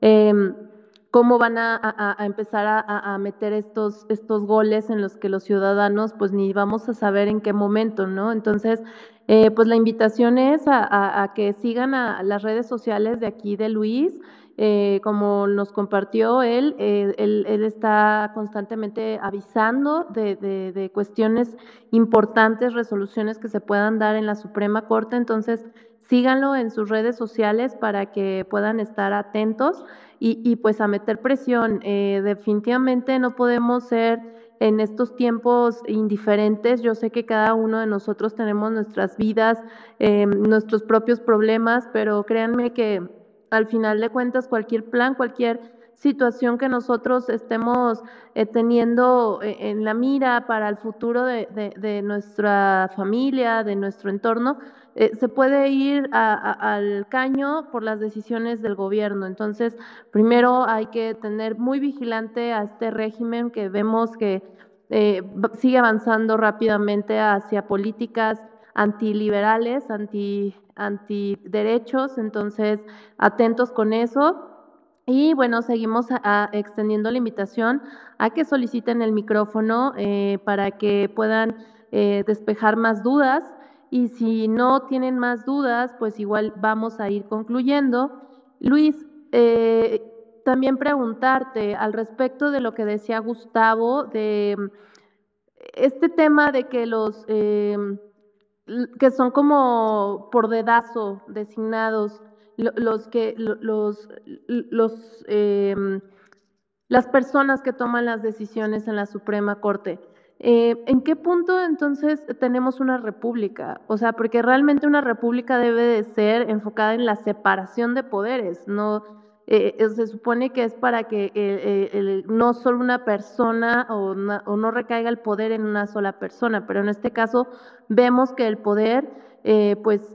Speaker 1: em, cómo van a, empezar a, meter estos, estos goles en los que los ciudadanos pues ni vamos a saber en qué momento, ¿no? Entonces, eh, pues la invitación es a, que sigan a las redes sociales de aquí de Luis, eh, como nos compartió él, eh, él, está constantemente avisando de, cuestiones importantes, resoluciones que se puedan dar en la Suprema Corte, entonces síganlo en sus redes sociales para que puedan estar atentos y, pues a meter presión. Eh, definitivamente no podemos ser en estos tiempos indiferentes. Yo sé que cada uno de nosotros tenemos nuestras vidas, nuestros propios problemas, pero créanme que al final de cuentas, cualquier plan, cualquier situación que nosotros estemos eh, teniendo eh, en la mira para el futuro de, nuestra familia, de nuestro entorno, eh, se puede ir al caño por las decisiones del gobierno. Entonces, primero hay que tener muy vigilante a este régimen que vemos que sigue avanzando rápidamente hacia políticas antiliberales, anti antiderechos, entonces atentos con eso. Y bueno, seguimos extendiendo la invitación a que soliciten el micrófono eh, para que puedan eh, despejar más dudas. Y si no tienen más dudas, pues igual vamos a ir concluyendo. Luis, eh, también preguntarte al respecto de lo que decía Gustavo, de este tema de que los que son como por dedazo designados los que los los em, las personas que toman las decisiones en la Suprema Corte. Eh, ¿En qué punto entonces tenemos una república? O sea, porque realmente una república debe de ser enfocada en la separación de poderes, no eh, eh, se supone que es para que no solo una persona o, no recaiga el poder en una sola persona, pero en este caso vemos que el poder eh, pues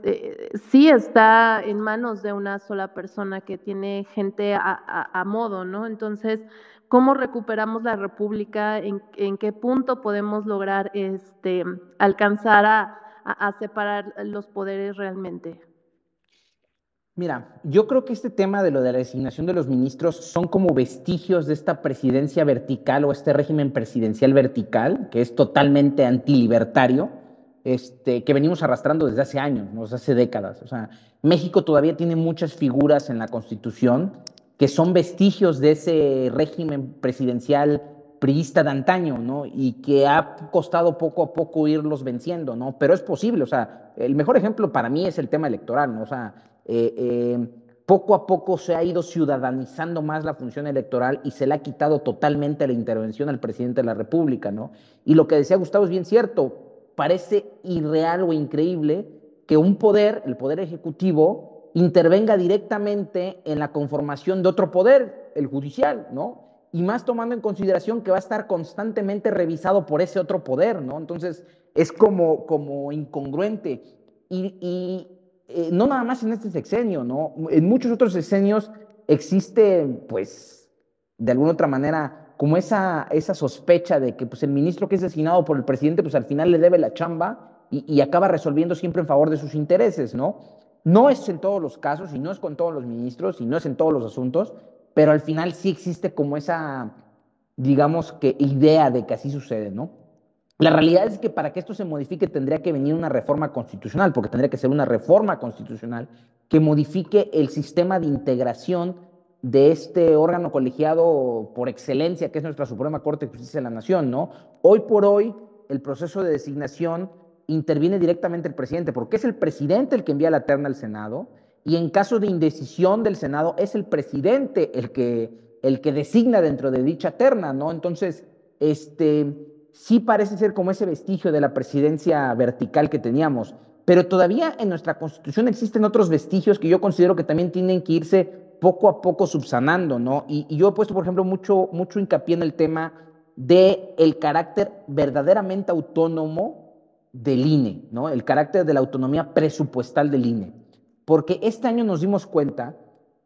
Speaker 1: sí está en manos de una sola persona que tiene gente a, modo, ¿no? Entonces, ¿cómo recuperamos la república? ¿En, qué punto podemos lograr este, alcanzar a separar los poderes realmente?
Speaker 2: Mira, yo creo que este tema de lo de la designación de los ministros son como vestigios de esta presidencia vertical o este régimen presidencial vertical, que es totalmente antilibertario, este, que venimos arrastrando desde hace años, ¿no? hace décadas. O sea, México todavía tiene muchas figuras en la Constitución que son vestigios de ese régimen presidencial priista de antaño, ¿no? Y que ha costado poco a poco irlos venciendo, ¿no? Pero es posible, o sea, el mejor ejemplo para mí es el tema electoral, ¿no? O sea, eh, eh, poco a poco se ha ido ciudadanizando más la función electoral y se le ha quitado totalmente la intervención al presidente de la República, ¿no? Y lo que decía Gustavo es bien cierto, parece irreal o increíble que un poder, el poder ejecutivo, intervenga directamente en la conformación de otro poder, el judicial, ¿no? Y más tomando en consideración que va a estar constantemente revisado por ese otro poder, ¿no? Entonces es como, como incongruente. y, eh, no nada más en este sexenio, ¿no? En muchos otros sexenios existe, pues, de alguna otra manera, como esa, esa sospecha de que pues, el ministro que es designado por el presidente, pues al final le debe la chamba y, acaba resolviendo siempre en favor de sus intereses, ¿no? No es en todos los casos y no es con todos los ministros y no es en todos los asuntos, pero al final sí existe como esa, digamos que idea de que así sucede, ¿no? La realidad es que para que esto se modifique tendría que venir una reforma constitucional, porque tendría que ser una reforma constitucional que modifique el sistema de integración de este órgano colegiado por excelencia, que es nuestra Suprema Corte de Justicia de la Nación, ¿no? Hoy por hoy, el proceso de designación interviene directamente el presidente, porque es el presidente el que envía la terna al Senado, y en caso de indecisión del Senado, es el presidente el que, el que designa dentro de dicha terna, ¿no? Entonces, este, sí parece ser como ese vestigio de la presidencia vertical que teníamos, pero todavía en nuestra Constitución existen otros vestigios que yo considero que también tienen que irse poco a poco subsanando, ¿no? Y, yo he puesto, por ejemplo, mucho, mucho hincapié en el tema de carácter verdaderamente autónomo del INE, ¿no? El carácter de la autonomía presupuestal del INE. Porque este año nos dimos cuenta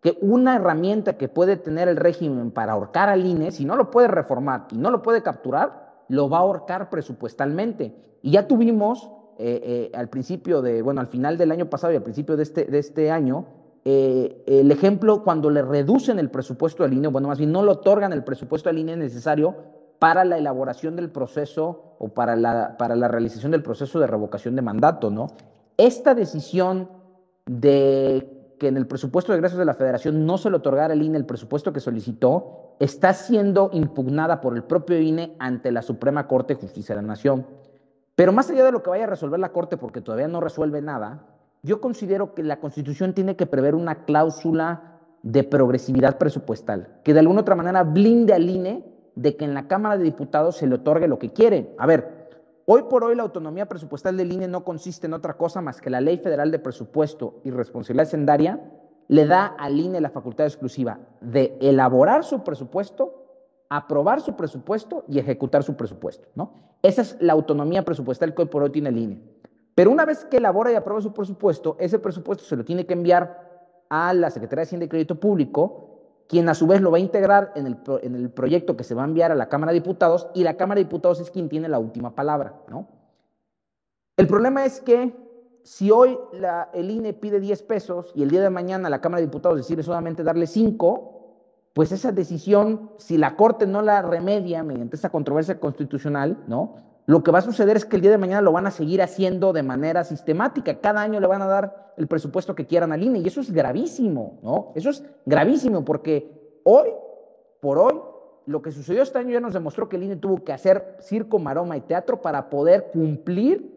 Speaker 2: que una herramienta que puede tener el régimen para ahorcar al INE, si no lo puede reformar y no lo puede capturar, lo va a ahorcar presupuestalmente. Y ya tuvimos eh, eh, al principio de, bueno, al final del año pasado y al principio de este, de este año, eh, el ejemplo cuando le reducen el presupuesto al INE, bueno, más bien no le otorgan el presupuesto al INE necesario para la elaboración del proceso o para la, para la realización del proceso de revocación de mandato, ¿no? Esta decisión de que en el presupuesto de egresos de la Federación no se le otorgara al INE el presupuesto que solicitó, está siendo impugnada por el propio INE ante la Suprema Corte de Justicia de la Nación. Pero más allá de lo que vaya a resolver la Corte, porque todavía no resuelve nada, yo considero que la Constitución tiene que prever una cláusula de progresividad presupuestal, que de alguna otra manera blinde al INE de que en la Cámara de Diputados se le otorgue lo que quiere. A ver, hoy por hoy la autonomía presupuestal del INE no consiste en otra cosa más que la Ley Federal de Presupuesto y Responsabilidad Sendaria le da al INE la facultad exclusiva de elaborar su presupuesto, aprobar su presupuesto y ejecutar su presupuesto. Esa es la autonomía presupuestal que hoy por hoy tiene el INE. Pero una vez que elabora y aprueba su presupuesto, ese presupuesto se lo tiene que enviar a la Secretaría de Hacienda y Crédito Público, quien a su vez lo va a integrar en el, en el proyecto que se va a enviar a la Cámara de Diputados, y la Cámara de Diputados es quien tiene la última palabra, ¿no? El problema es que si hoy el INE pide 10 pesos y el día de mañana la Cámara de Diputados decide solamente darle 5, pues esa decisión, si la Corte no la remedia mediante esa controversia constitucional, ¿no? Lo que va a suceder es que el día de mañana lo van a seguir haciendo de manera sistemática. Cada año le van a dar el presupuesto que quieran al INE y eso es gravísimo, ¿no? Eso es gravísimo porque hoy, por hoy, lo que sucedió este año ya nos demostró que el INE tuvo que hacer circo, maroma y teatro para poder cumplir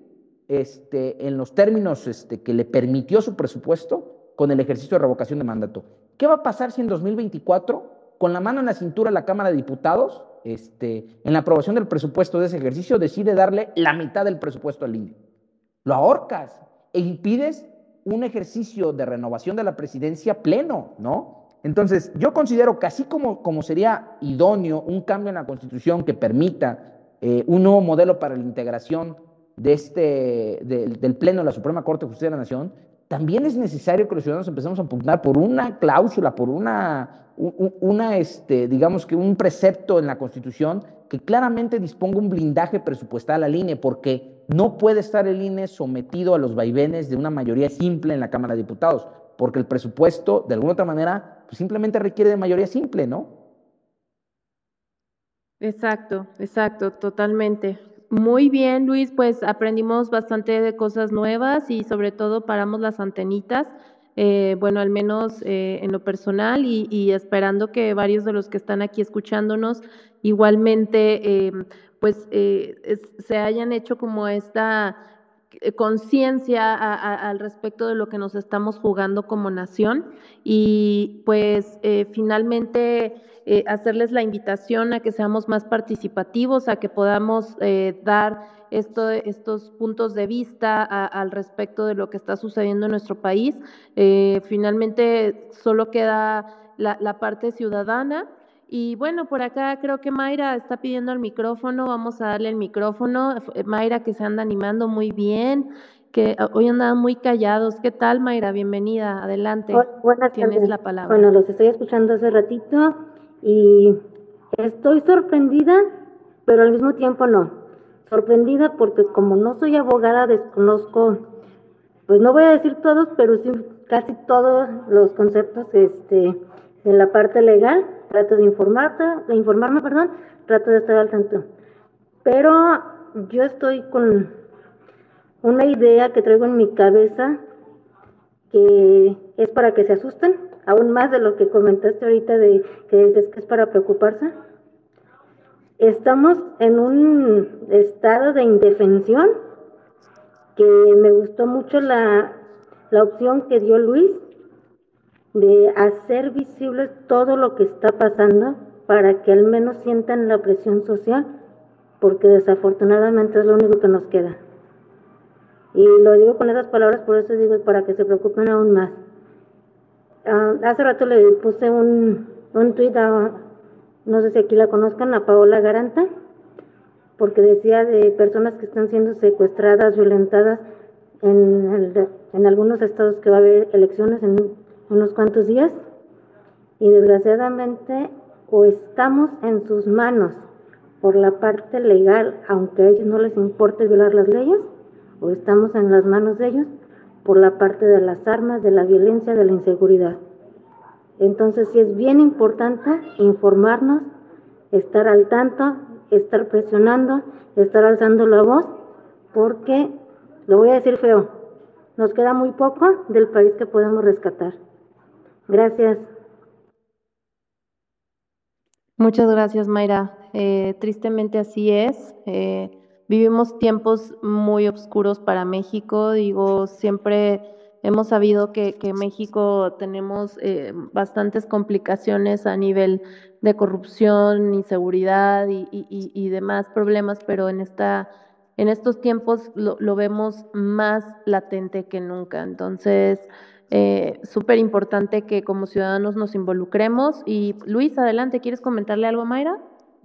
Speaker 2: este, en los términos este, que le permitió su presupuesto con el ejercicio de revocación de mandato. ¿Qué va a pasar si en 2024, con la mano en la cintura, la Cámara de Diputados este, en la aprobación del presupuesto de ese ejercicio, decide darle la mitad del presupuesto al INE. Lo ahorcas e impides un ejercicio de renovación de la presidencia pleno, ¿no? Entonces, yo considero que así como, como sería idóneo un cambio en la Constitución que permita eh, un nuevo modelo para la integración de este, del Pleno de la Suprema Corte de Justicia de la Nación, también es necesario que los ciudadanos empecemos a pugnar por una cláusula, por una, una este, digamos que un precepto en la Constitución que claramente disponga un blindaje presupuestal al INE, porque no puede estar el INE sometido a los vaivenes de una mayoría simple en la Cámara de Diputados, porque el presupuesto, de alguna otra manera, pues simplemente requiere de mayoría simple, ¿no?
Speaker 1: Exacto, exacto, totalmente. Muy bien, Luis, pues aprendimos bastante de cosas nuevas y sobre todo paramos las antenitas, eh, bueno, al menos eh, en lo personal y, esperando que varios de los que están aquí escuchándonos igualmente, eh, pues se hayan hecho como esta conciencia al respecto de lo que nos estamos jugando como nación y pues finalmente eh, hacerles la invitación a que seamos más participativos, a que podamos eh, dar esto, estos puntos de vista al respecto de lo que está sucediendo en nuestro país. Eh, finalmente, solo queda la parte ciudadana. Y bueno, por acá creo que Mayra está pidiendo el micrófono, vamos a darle el micrófono. Mayra que se anda animando muy bien, que hoy andaban muy callados. ¿Qué tal, Mayra? Bienvenida, adelante.
Speaker 5: buenas Tienes la palabra. Bueno, los estoy escuchando hace ratito y estoy sorprendida, pero al mismo tiempo no. sorprendida porque como no soy abogada, desconozco, pues no voy a decir todos, pero sí casi todos los conceptos este, de la parte legal. Trato de informarte, de informarme, perdón, trato de estar al tanto. Pero yo estoy con una idea que traigo en mi cabeza que es para que se asusten, aún más de lo que comentaste ahorita de que dices que es para preocuparse. Estamos en un estado de indefensión que me gustó mucho la, la opción que dio Luis de hacer visible todo lo que está pasando para que al menos sientan la presión social, porque desafortunadamente es lo único que nos queda. Y lo digo con esas palabras, por eso digo, para que se preocupen aún más. Ah, hace rato le puse un, un tuit a, no sé si aquí la conozcan, a Paola Garanta, porque decía de personas que están siendo secuestradas, violentadas en, en algunos estados que va a haber elecciones en unos cuantos días. Y desgraciadamente o estamos en sus manos por la parte legal, aunque a ellos no les importe violar las leyes, o estamos en las manos de ellos por la parte de las armas, de la violencia, de la inseguridad. Entonces sí es bien importante informarnos, estar al tanto, estar presionando, estar alzando la voz, porque, lo voy a decir feo, nos queda muy poco del país que podemos rescatar. Gracias.
Speaker 1: Muchas gracias, Mayra. Eh, tristemente así es. Eh, Vivimos tiempos muy oscuros para México, digo, siempre hemos sabido que, que México tenemos eh, bastantes complicaciones a nivel de corrupción, inseguridad y, y, y, demás problemas, pero en esta en estos tiempos lo vemos más latente que nunca. Entonces, eh, súper importante que como ciudadanos nos involucremos. Y Luis, adelante, ¿quieres comentarle algo a Mayra?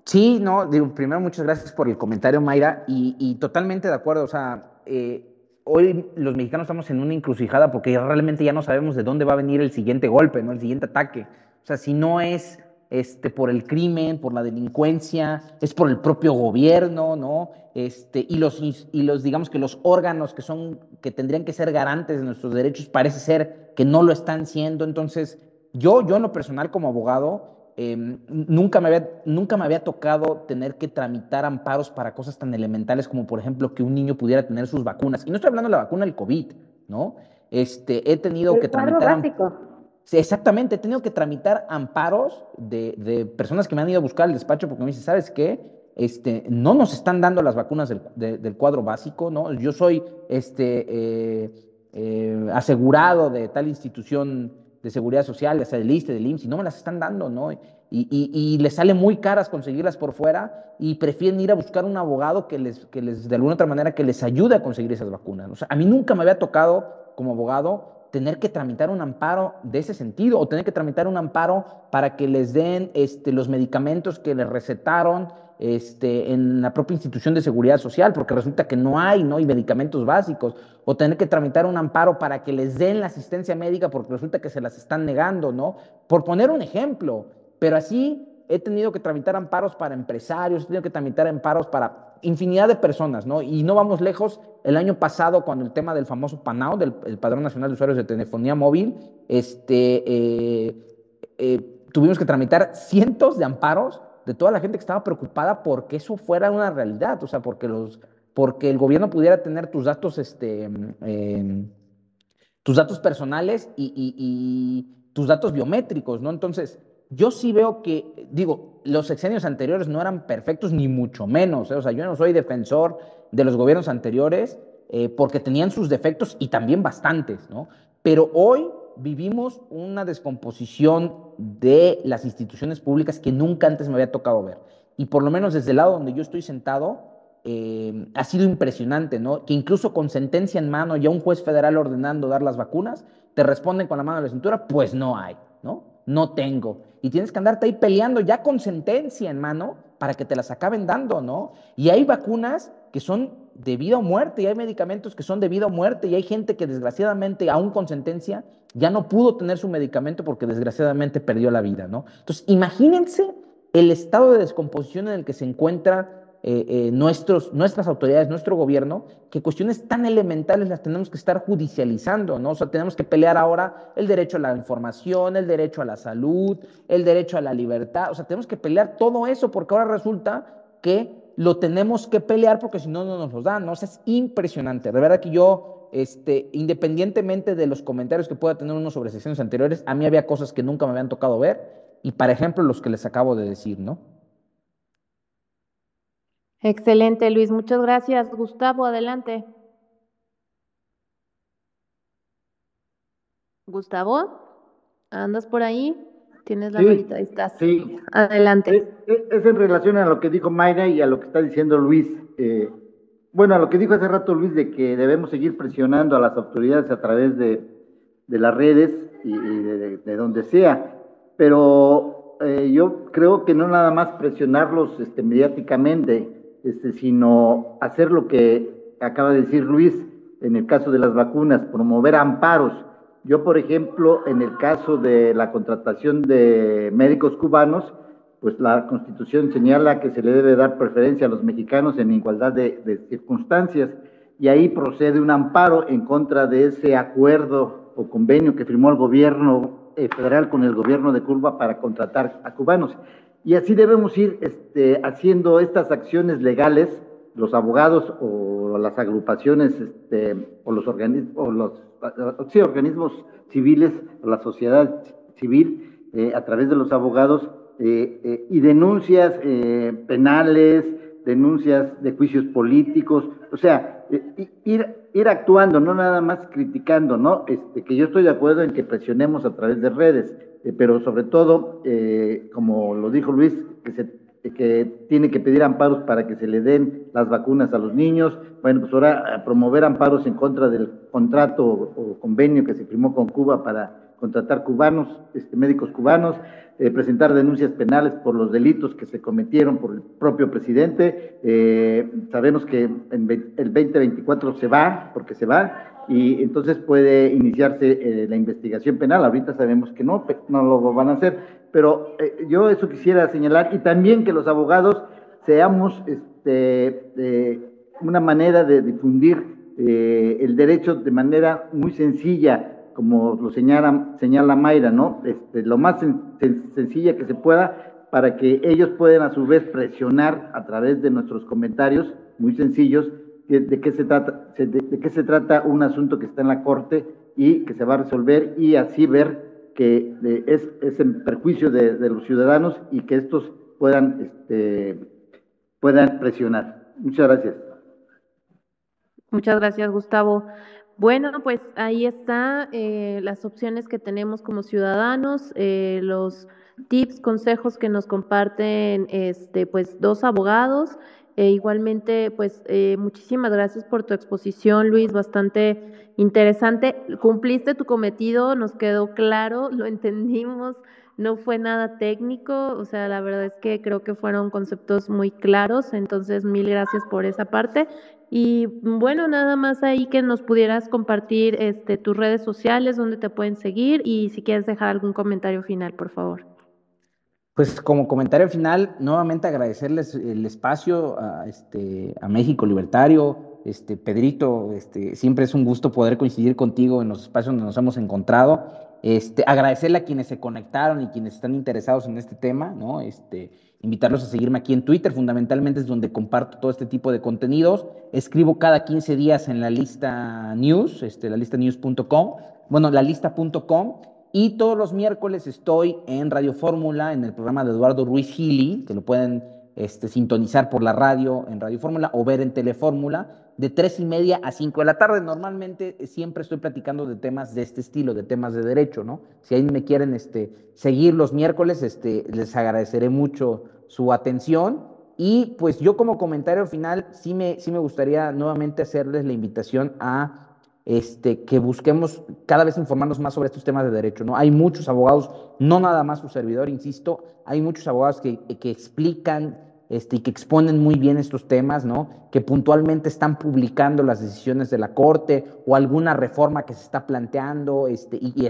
Speaker 2: Sí, no, digo, primero muchas gracias por el comentario, Mayra, y, totalmente de acuerdo, o sea, eh, hoy los mexicanos estamos en una encrucijada porque realmente ya no sabemos de dónde va a venir el siguiente golpe, ¿no? El siguiente ataque. O sea, si no es este, por el crimen, por la delincuencia, es por el propio gobierno, ¿no? Este, y los, y los, digamos que los órganos que son, que tendrían que ser garantes de nuestros derechos, parece ser que no lo están siendo. Entonces, yo, yo en lo personal como abogado, Em, nunca, me había, nunca me había tocado tener que tramitar amparos para cosas tan elementales como, por ejemplo, que un niño pudiera tener sus vacunas. Y no estoy hablando de la vacuna del COVID, ¿no? Este, he tenido que tramitar.
Speaker 5: Básico.
Speaker 2: Exactamente, he tenido que tramitar amparos de, de, personas que me han ido a buscar al despacho porque me dicen, ¿sabes qué? Este, no nos están dando las vacunas del, del cuadro básico, ¿no? Yo soy este, eh, eh, asegurado de tal institución de seguridad social, ya sea del ISTE, del IMSS, no me las están dando, ¿no? Y, y, y, les sale muy caras conseguirlas por fuera y prefieren ir a buscar un abogado que les, que les, de alguna otra manera, que les ayude a conseguir esas vacunas. A mí nunca me había tocado como abogado tener que tramitar un amparo de ese sentido o tener que tramitar un amparo para que les den este, los medicamentos que les recetaron este, en la propia institución de seguridad social, porque resulta que no hay, ¿no? medicamentos básicos, o tener que tramitar un amparo para que les den la asistencia médica porque resulta que se las están negando, ¿no? Por poner un ejemplo, pero así he tenido que tramitar amparos para empresarios, he tenido que tramitar amparos para infinidad de personas, ¿no? Y no vamos lejos, el año pasado, cuando el tema del famoso PANAO, del Padrón Nacional de Usuarios de Telefonía Móvil, este, eh, eh, tuvimos que tramitar cientos de amparos de toda la gente que estaba preocupada porque eso fuera una realidad, o sea, porque, los, porque el gobierno pudiera tener tus datos, este, em, tus datos personales y, tus datos biométricos, ¿no? Entonces, yo sí veo que, digo, los sexenios anteriores no eran perfectos ni mucho menos, ¿eh? o sea, yo no soy defensor de los gobiernos anteriores eh, porque tenían sus defectos y también bastantes, ¿no? Pero hoy vivimos una descomposición de las instituciones públicas que nunca antes me había tocado ver. Y por lo menos desde el lado donde yo estoy sentado, eh, ha sido impresionante, ¿no? Que incluso con sentencia en mano, ya un juez federal ordenando dar las vacunas, te responden con la mano a la cintura, pues no hay, ¿no? No tengo. Y tienes que andarte ahí peleando ya con sentencia en mano para que te las acaben dando, ¿no? Y hay vacunas que son de vida o muerte y hay medicamentos que son de vida o muerte y hay gente que desgraciadamente, aún con sentencia, ya no pudo tener su medicamento porque desgraciadamente perdió la vida, ¿no? Entonces, imagínense el estado de descomposición en el que se encuentra eh, eh, nuestros, nuestras autoridades, nuestro gobierno, que cuestiones tan elementales las tenemos que estar judicializando, ¿no? O sea, tenemos que pelear ahora el derecho a la información, el derecho a la salud, el derecho a la libertad, o sea, tenemos que pelear todo eso porque ahora resulta que lo tenemos que pelear porque si no, no nos los dan, ¿no? O sea, es impresionante. De verdad que yo, este, independientemente de los comentarios que pueda tener uno sobre sesiones anteriores, a mí había cosas que nunca me habían tocado ver y, por ejemplo, los que les acabo de decir, ¿no?
Speaker 1: Excelente, Luis. Muchas gracias. Gustavo, adelante. Gustavo, ¿andas por ahí? Tienes la
Speaker 4: Sí,
Speaker 1: ahorita, ahí estás.
Speaker 4: Sí,
Speaker 1: Adelante.
Speaker 4: es, es- es en relación a lo que dijo Mayra y a lo que está diciendo Luis. eh, bueno, a lo que dijo hace rato Luis de que debemos seguir presionando a las autoridades a través de, de las redes y, y de, de- de donde sea. Pero eh, yo creo que no nada más presionarlos este, mediáticamente, este, sino hacer lo que acaba de decir Luis en el caso de las vacunas, promover amparos. Yo, por ejemplo, en el caso de la contratación de médicos cubanos, pues la Constitución señala que se le debe dar preferencia a los mexicanos en igualdad de, circunstancias y ahí procede un amparo en contra de ese acuerdo o convenio que firmó el gobierno eh, federal con el gobierno de Cuba para contratar a cubanos. Y así debemos ir este, haciendo estas acciones legales, los abogados o las agrupaciones este, o los organismos, o los sí, organismos civiles, la sociedad civil, eh, a través de los abogados, eh, eh, y denuncias eh, penales, denuncias de juicios políticos, o sea, eh, ir, ir actuando, no nada más criticando, ¿no? Este, que yo estoy de acuerdo en que presionemos a través de redes, eh, pero sobre todo, eh, como lo dijo Luis, que se que tiene que pedir amparos para que se le den las vacunas a los niños. Bueno, pues ahora promover amparos en contra del contrato o convenio que se firmó con Cuba para contratar cubanos, este, médicos cubanos, eh, presentar denuncias penales por los delitos que se cometieron por el propio presidente. Eh, sabemos que en el 2024 se va, porque se va, y entonces puede iniciarse eh, la investigación penal. Ahorita sabemos que no, no lo van a hacer, pero yo eso quisiera señalar y también que los abogados seamos este, una manera de difundir el derecho de manera muy sencilla, como lo señala, señala Mayra, ¿no? Este, lo más sen- sen- sencilla que se pueda para que ellos puedan a su vez presionar a través de nuestros comentarios muy sencillos de qué se trata, de, qué se trata un asunto que está en la corte y que se va a resolver y así ver que es, es en perjuicio de, de los ciudadanos y que estos puedan, este, puedan presionar. Muchas gracias.
Speaker 1: Muchas gracias, Gustavo. Bueno, pues ahí está eh, las opciones que tenemos como ciudadanos, eh, los tips, consejos que nos comparten este, pues, dos abogados. E igualmente, pues eh, muchísimas gracias por tu exposición, Luis, bastante interesante. Cumpliste tu cometido, nos quedó claro, lo entendimos, no fue nada técnico, o sea, la verdad es que creo que fueron conceptos muy claros, entonces mil gracias por esa parte. Y bueno, nada más ahí que nos pudieras compartir este, tus redes sociales, donde te pueden seguir y si quieres dejar algún comentario final, por favor.
Speaker 2: Pues como comentario final, nuevamente agradecerles el espacio a, este, a México Libertario, este, Pedrito, este, siempre es un gusto poder coincidir contigo en los espacios donde nos hemos encontrado. Este, agradecerle a quienes se conectaron y quienes están interesados en este tema. Este, invitarlos a seguirme aquí en Twitter, fundamentalmente es donde comparto todo este tipo de contenidos. Escribo cada 15 días en la lista news, este, la lista bueno, la lista.com. Y todos los miércoles estoy en Radio Fórmula, en el programa de Eduardo Ruiz Gili, que lo pueden este, sintonizar por la radio en Radio Fórmula o ver en Telefórmula, de tres y media a 5 de la tarde. Normalmente eh, siempre estoy platicando de temas de este estilo, de temas de derecho, ¿no? Si ahí me quieren este, seguir los miércoles, este, les agradeceré mucho su atención. Y pues yo como comentario final, sí me, sí me gustaría nuevamente hacerles la invitación a este, que busquemos cada vez informarnos más sobre estos temas de derecho, ¿no? Hay muchos abogados, no nada más su servidor, insisto, hay muchos abogados que, que explican este, y que exponen muy bien estos temas, ¿no? Que puntualmente están publicando las decisiones de la Corte o alguna reforma que se está planteando este, y,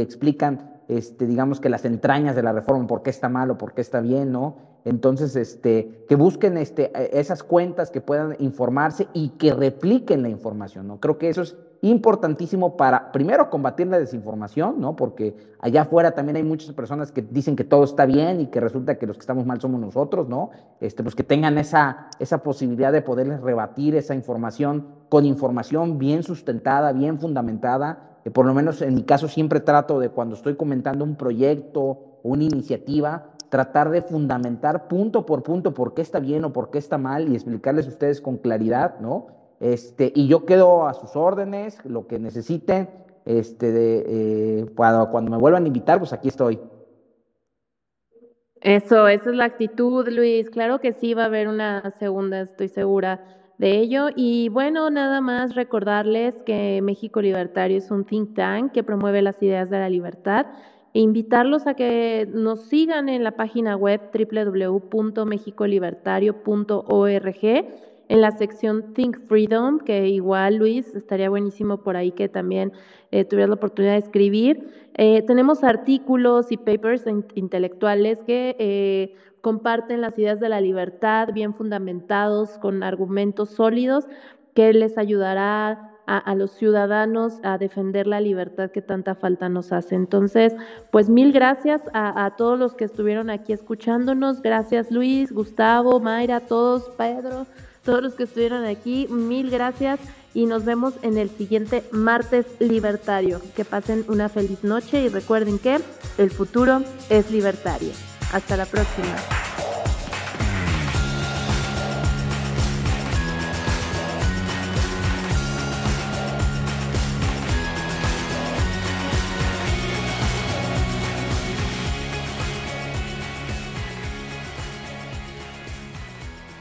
Speaker 2: explican este, digamos que las entrañas de la reforma, por qué está mal o por qué está bien, ¿no? Entonces, que busquen e, esas cuentas que puedan informarse y que repliquen la información, ¿no? Creo que eso es importantísimo para, primero, combatir la desinformación, ¿no? Porque allá afuera también hay muchas personas que dicen que todo está bien y que resulta que los que estamos mal somos nosotros, ¿no? Este, pues que tengan esa, esa posibilidad de poderles rebatir esa información con información bien sustentada, bien fundamentada. Que por lo menos en mi caso siempre trato de cuando estoy comentando un proyecto o una iniciativa, tratar de fundamentar punto por punto por qué está bien o por qué está mal y explicarles a ustedes con claridad, ¿no? Este, y yo quedo a sus órdenes, lo que necesiten, este, de, eh, cuando, cuando me vuelvan a invitar, pues aquí estoy.
Speaker 1: Eso, esa es la actitud, Luis. Claro que sí va a haber una segunda, estoy segura de ello. Y bueno, nada más recordarles que México Libertario es un think tank que promueve las ideas de la libertad e invitarlos a que nos sigan en la página web www.mexicolibertario.org en la sección Think Freedom, que igual Luis, estaría buenísimo por ahí que también eh, tuvieras la oportunidad de escribir. Eh, tenemos artículos y papers intelectuales que eh, comparten las ideas de la libertad bien fundamentados, con argumentos sólidos, que les ayudará a, los ciudadanos a defender la libertad que tanta falta nos hace. Entonces, pues mil gracias a, a, todos los que estuvieron aquí escuchándonos. Gracias Luis, Gustavo, Mayra, todos, Pedro todos los que estuvieron aquí, mil gracias y nos vemos en el siguiente martes libertario. Que pasen una feliz noche y recuerden que el futuro es libertario. Hasta la próxima.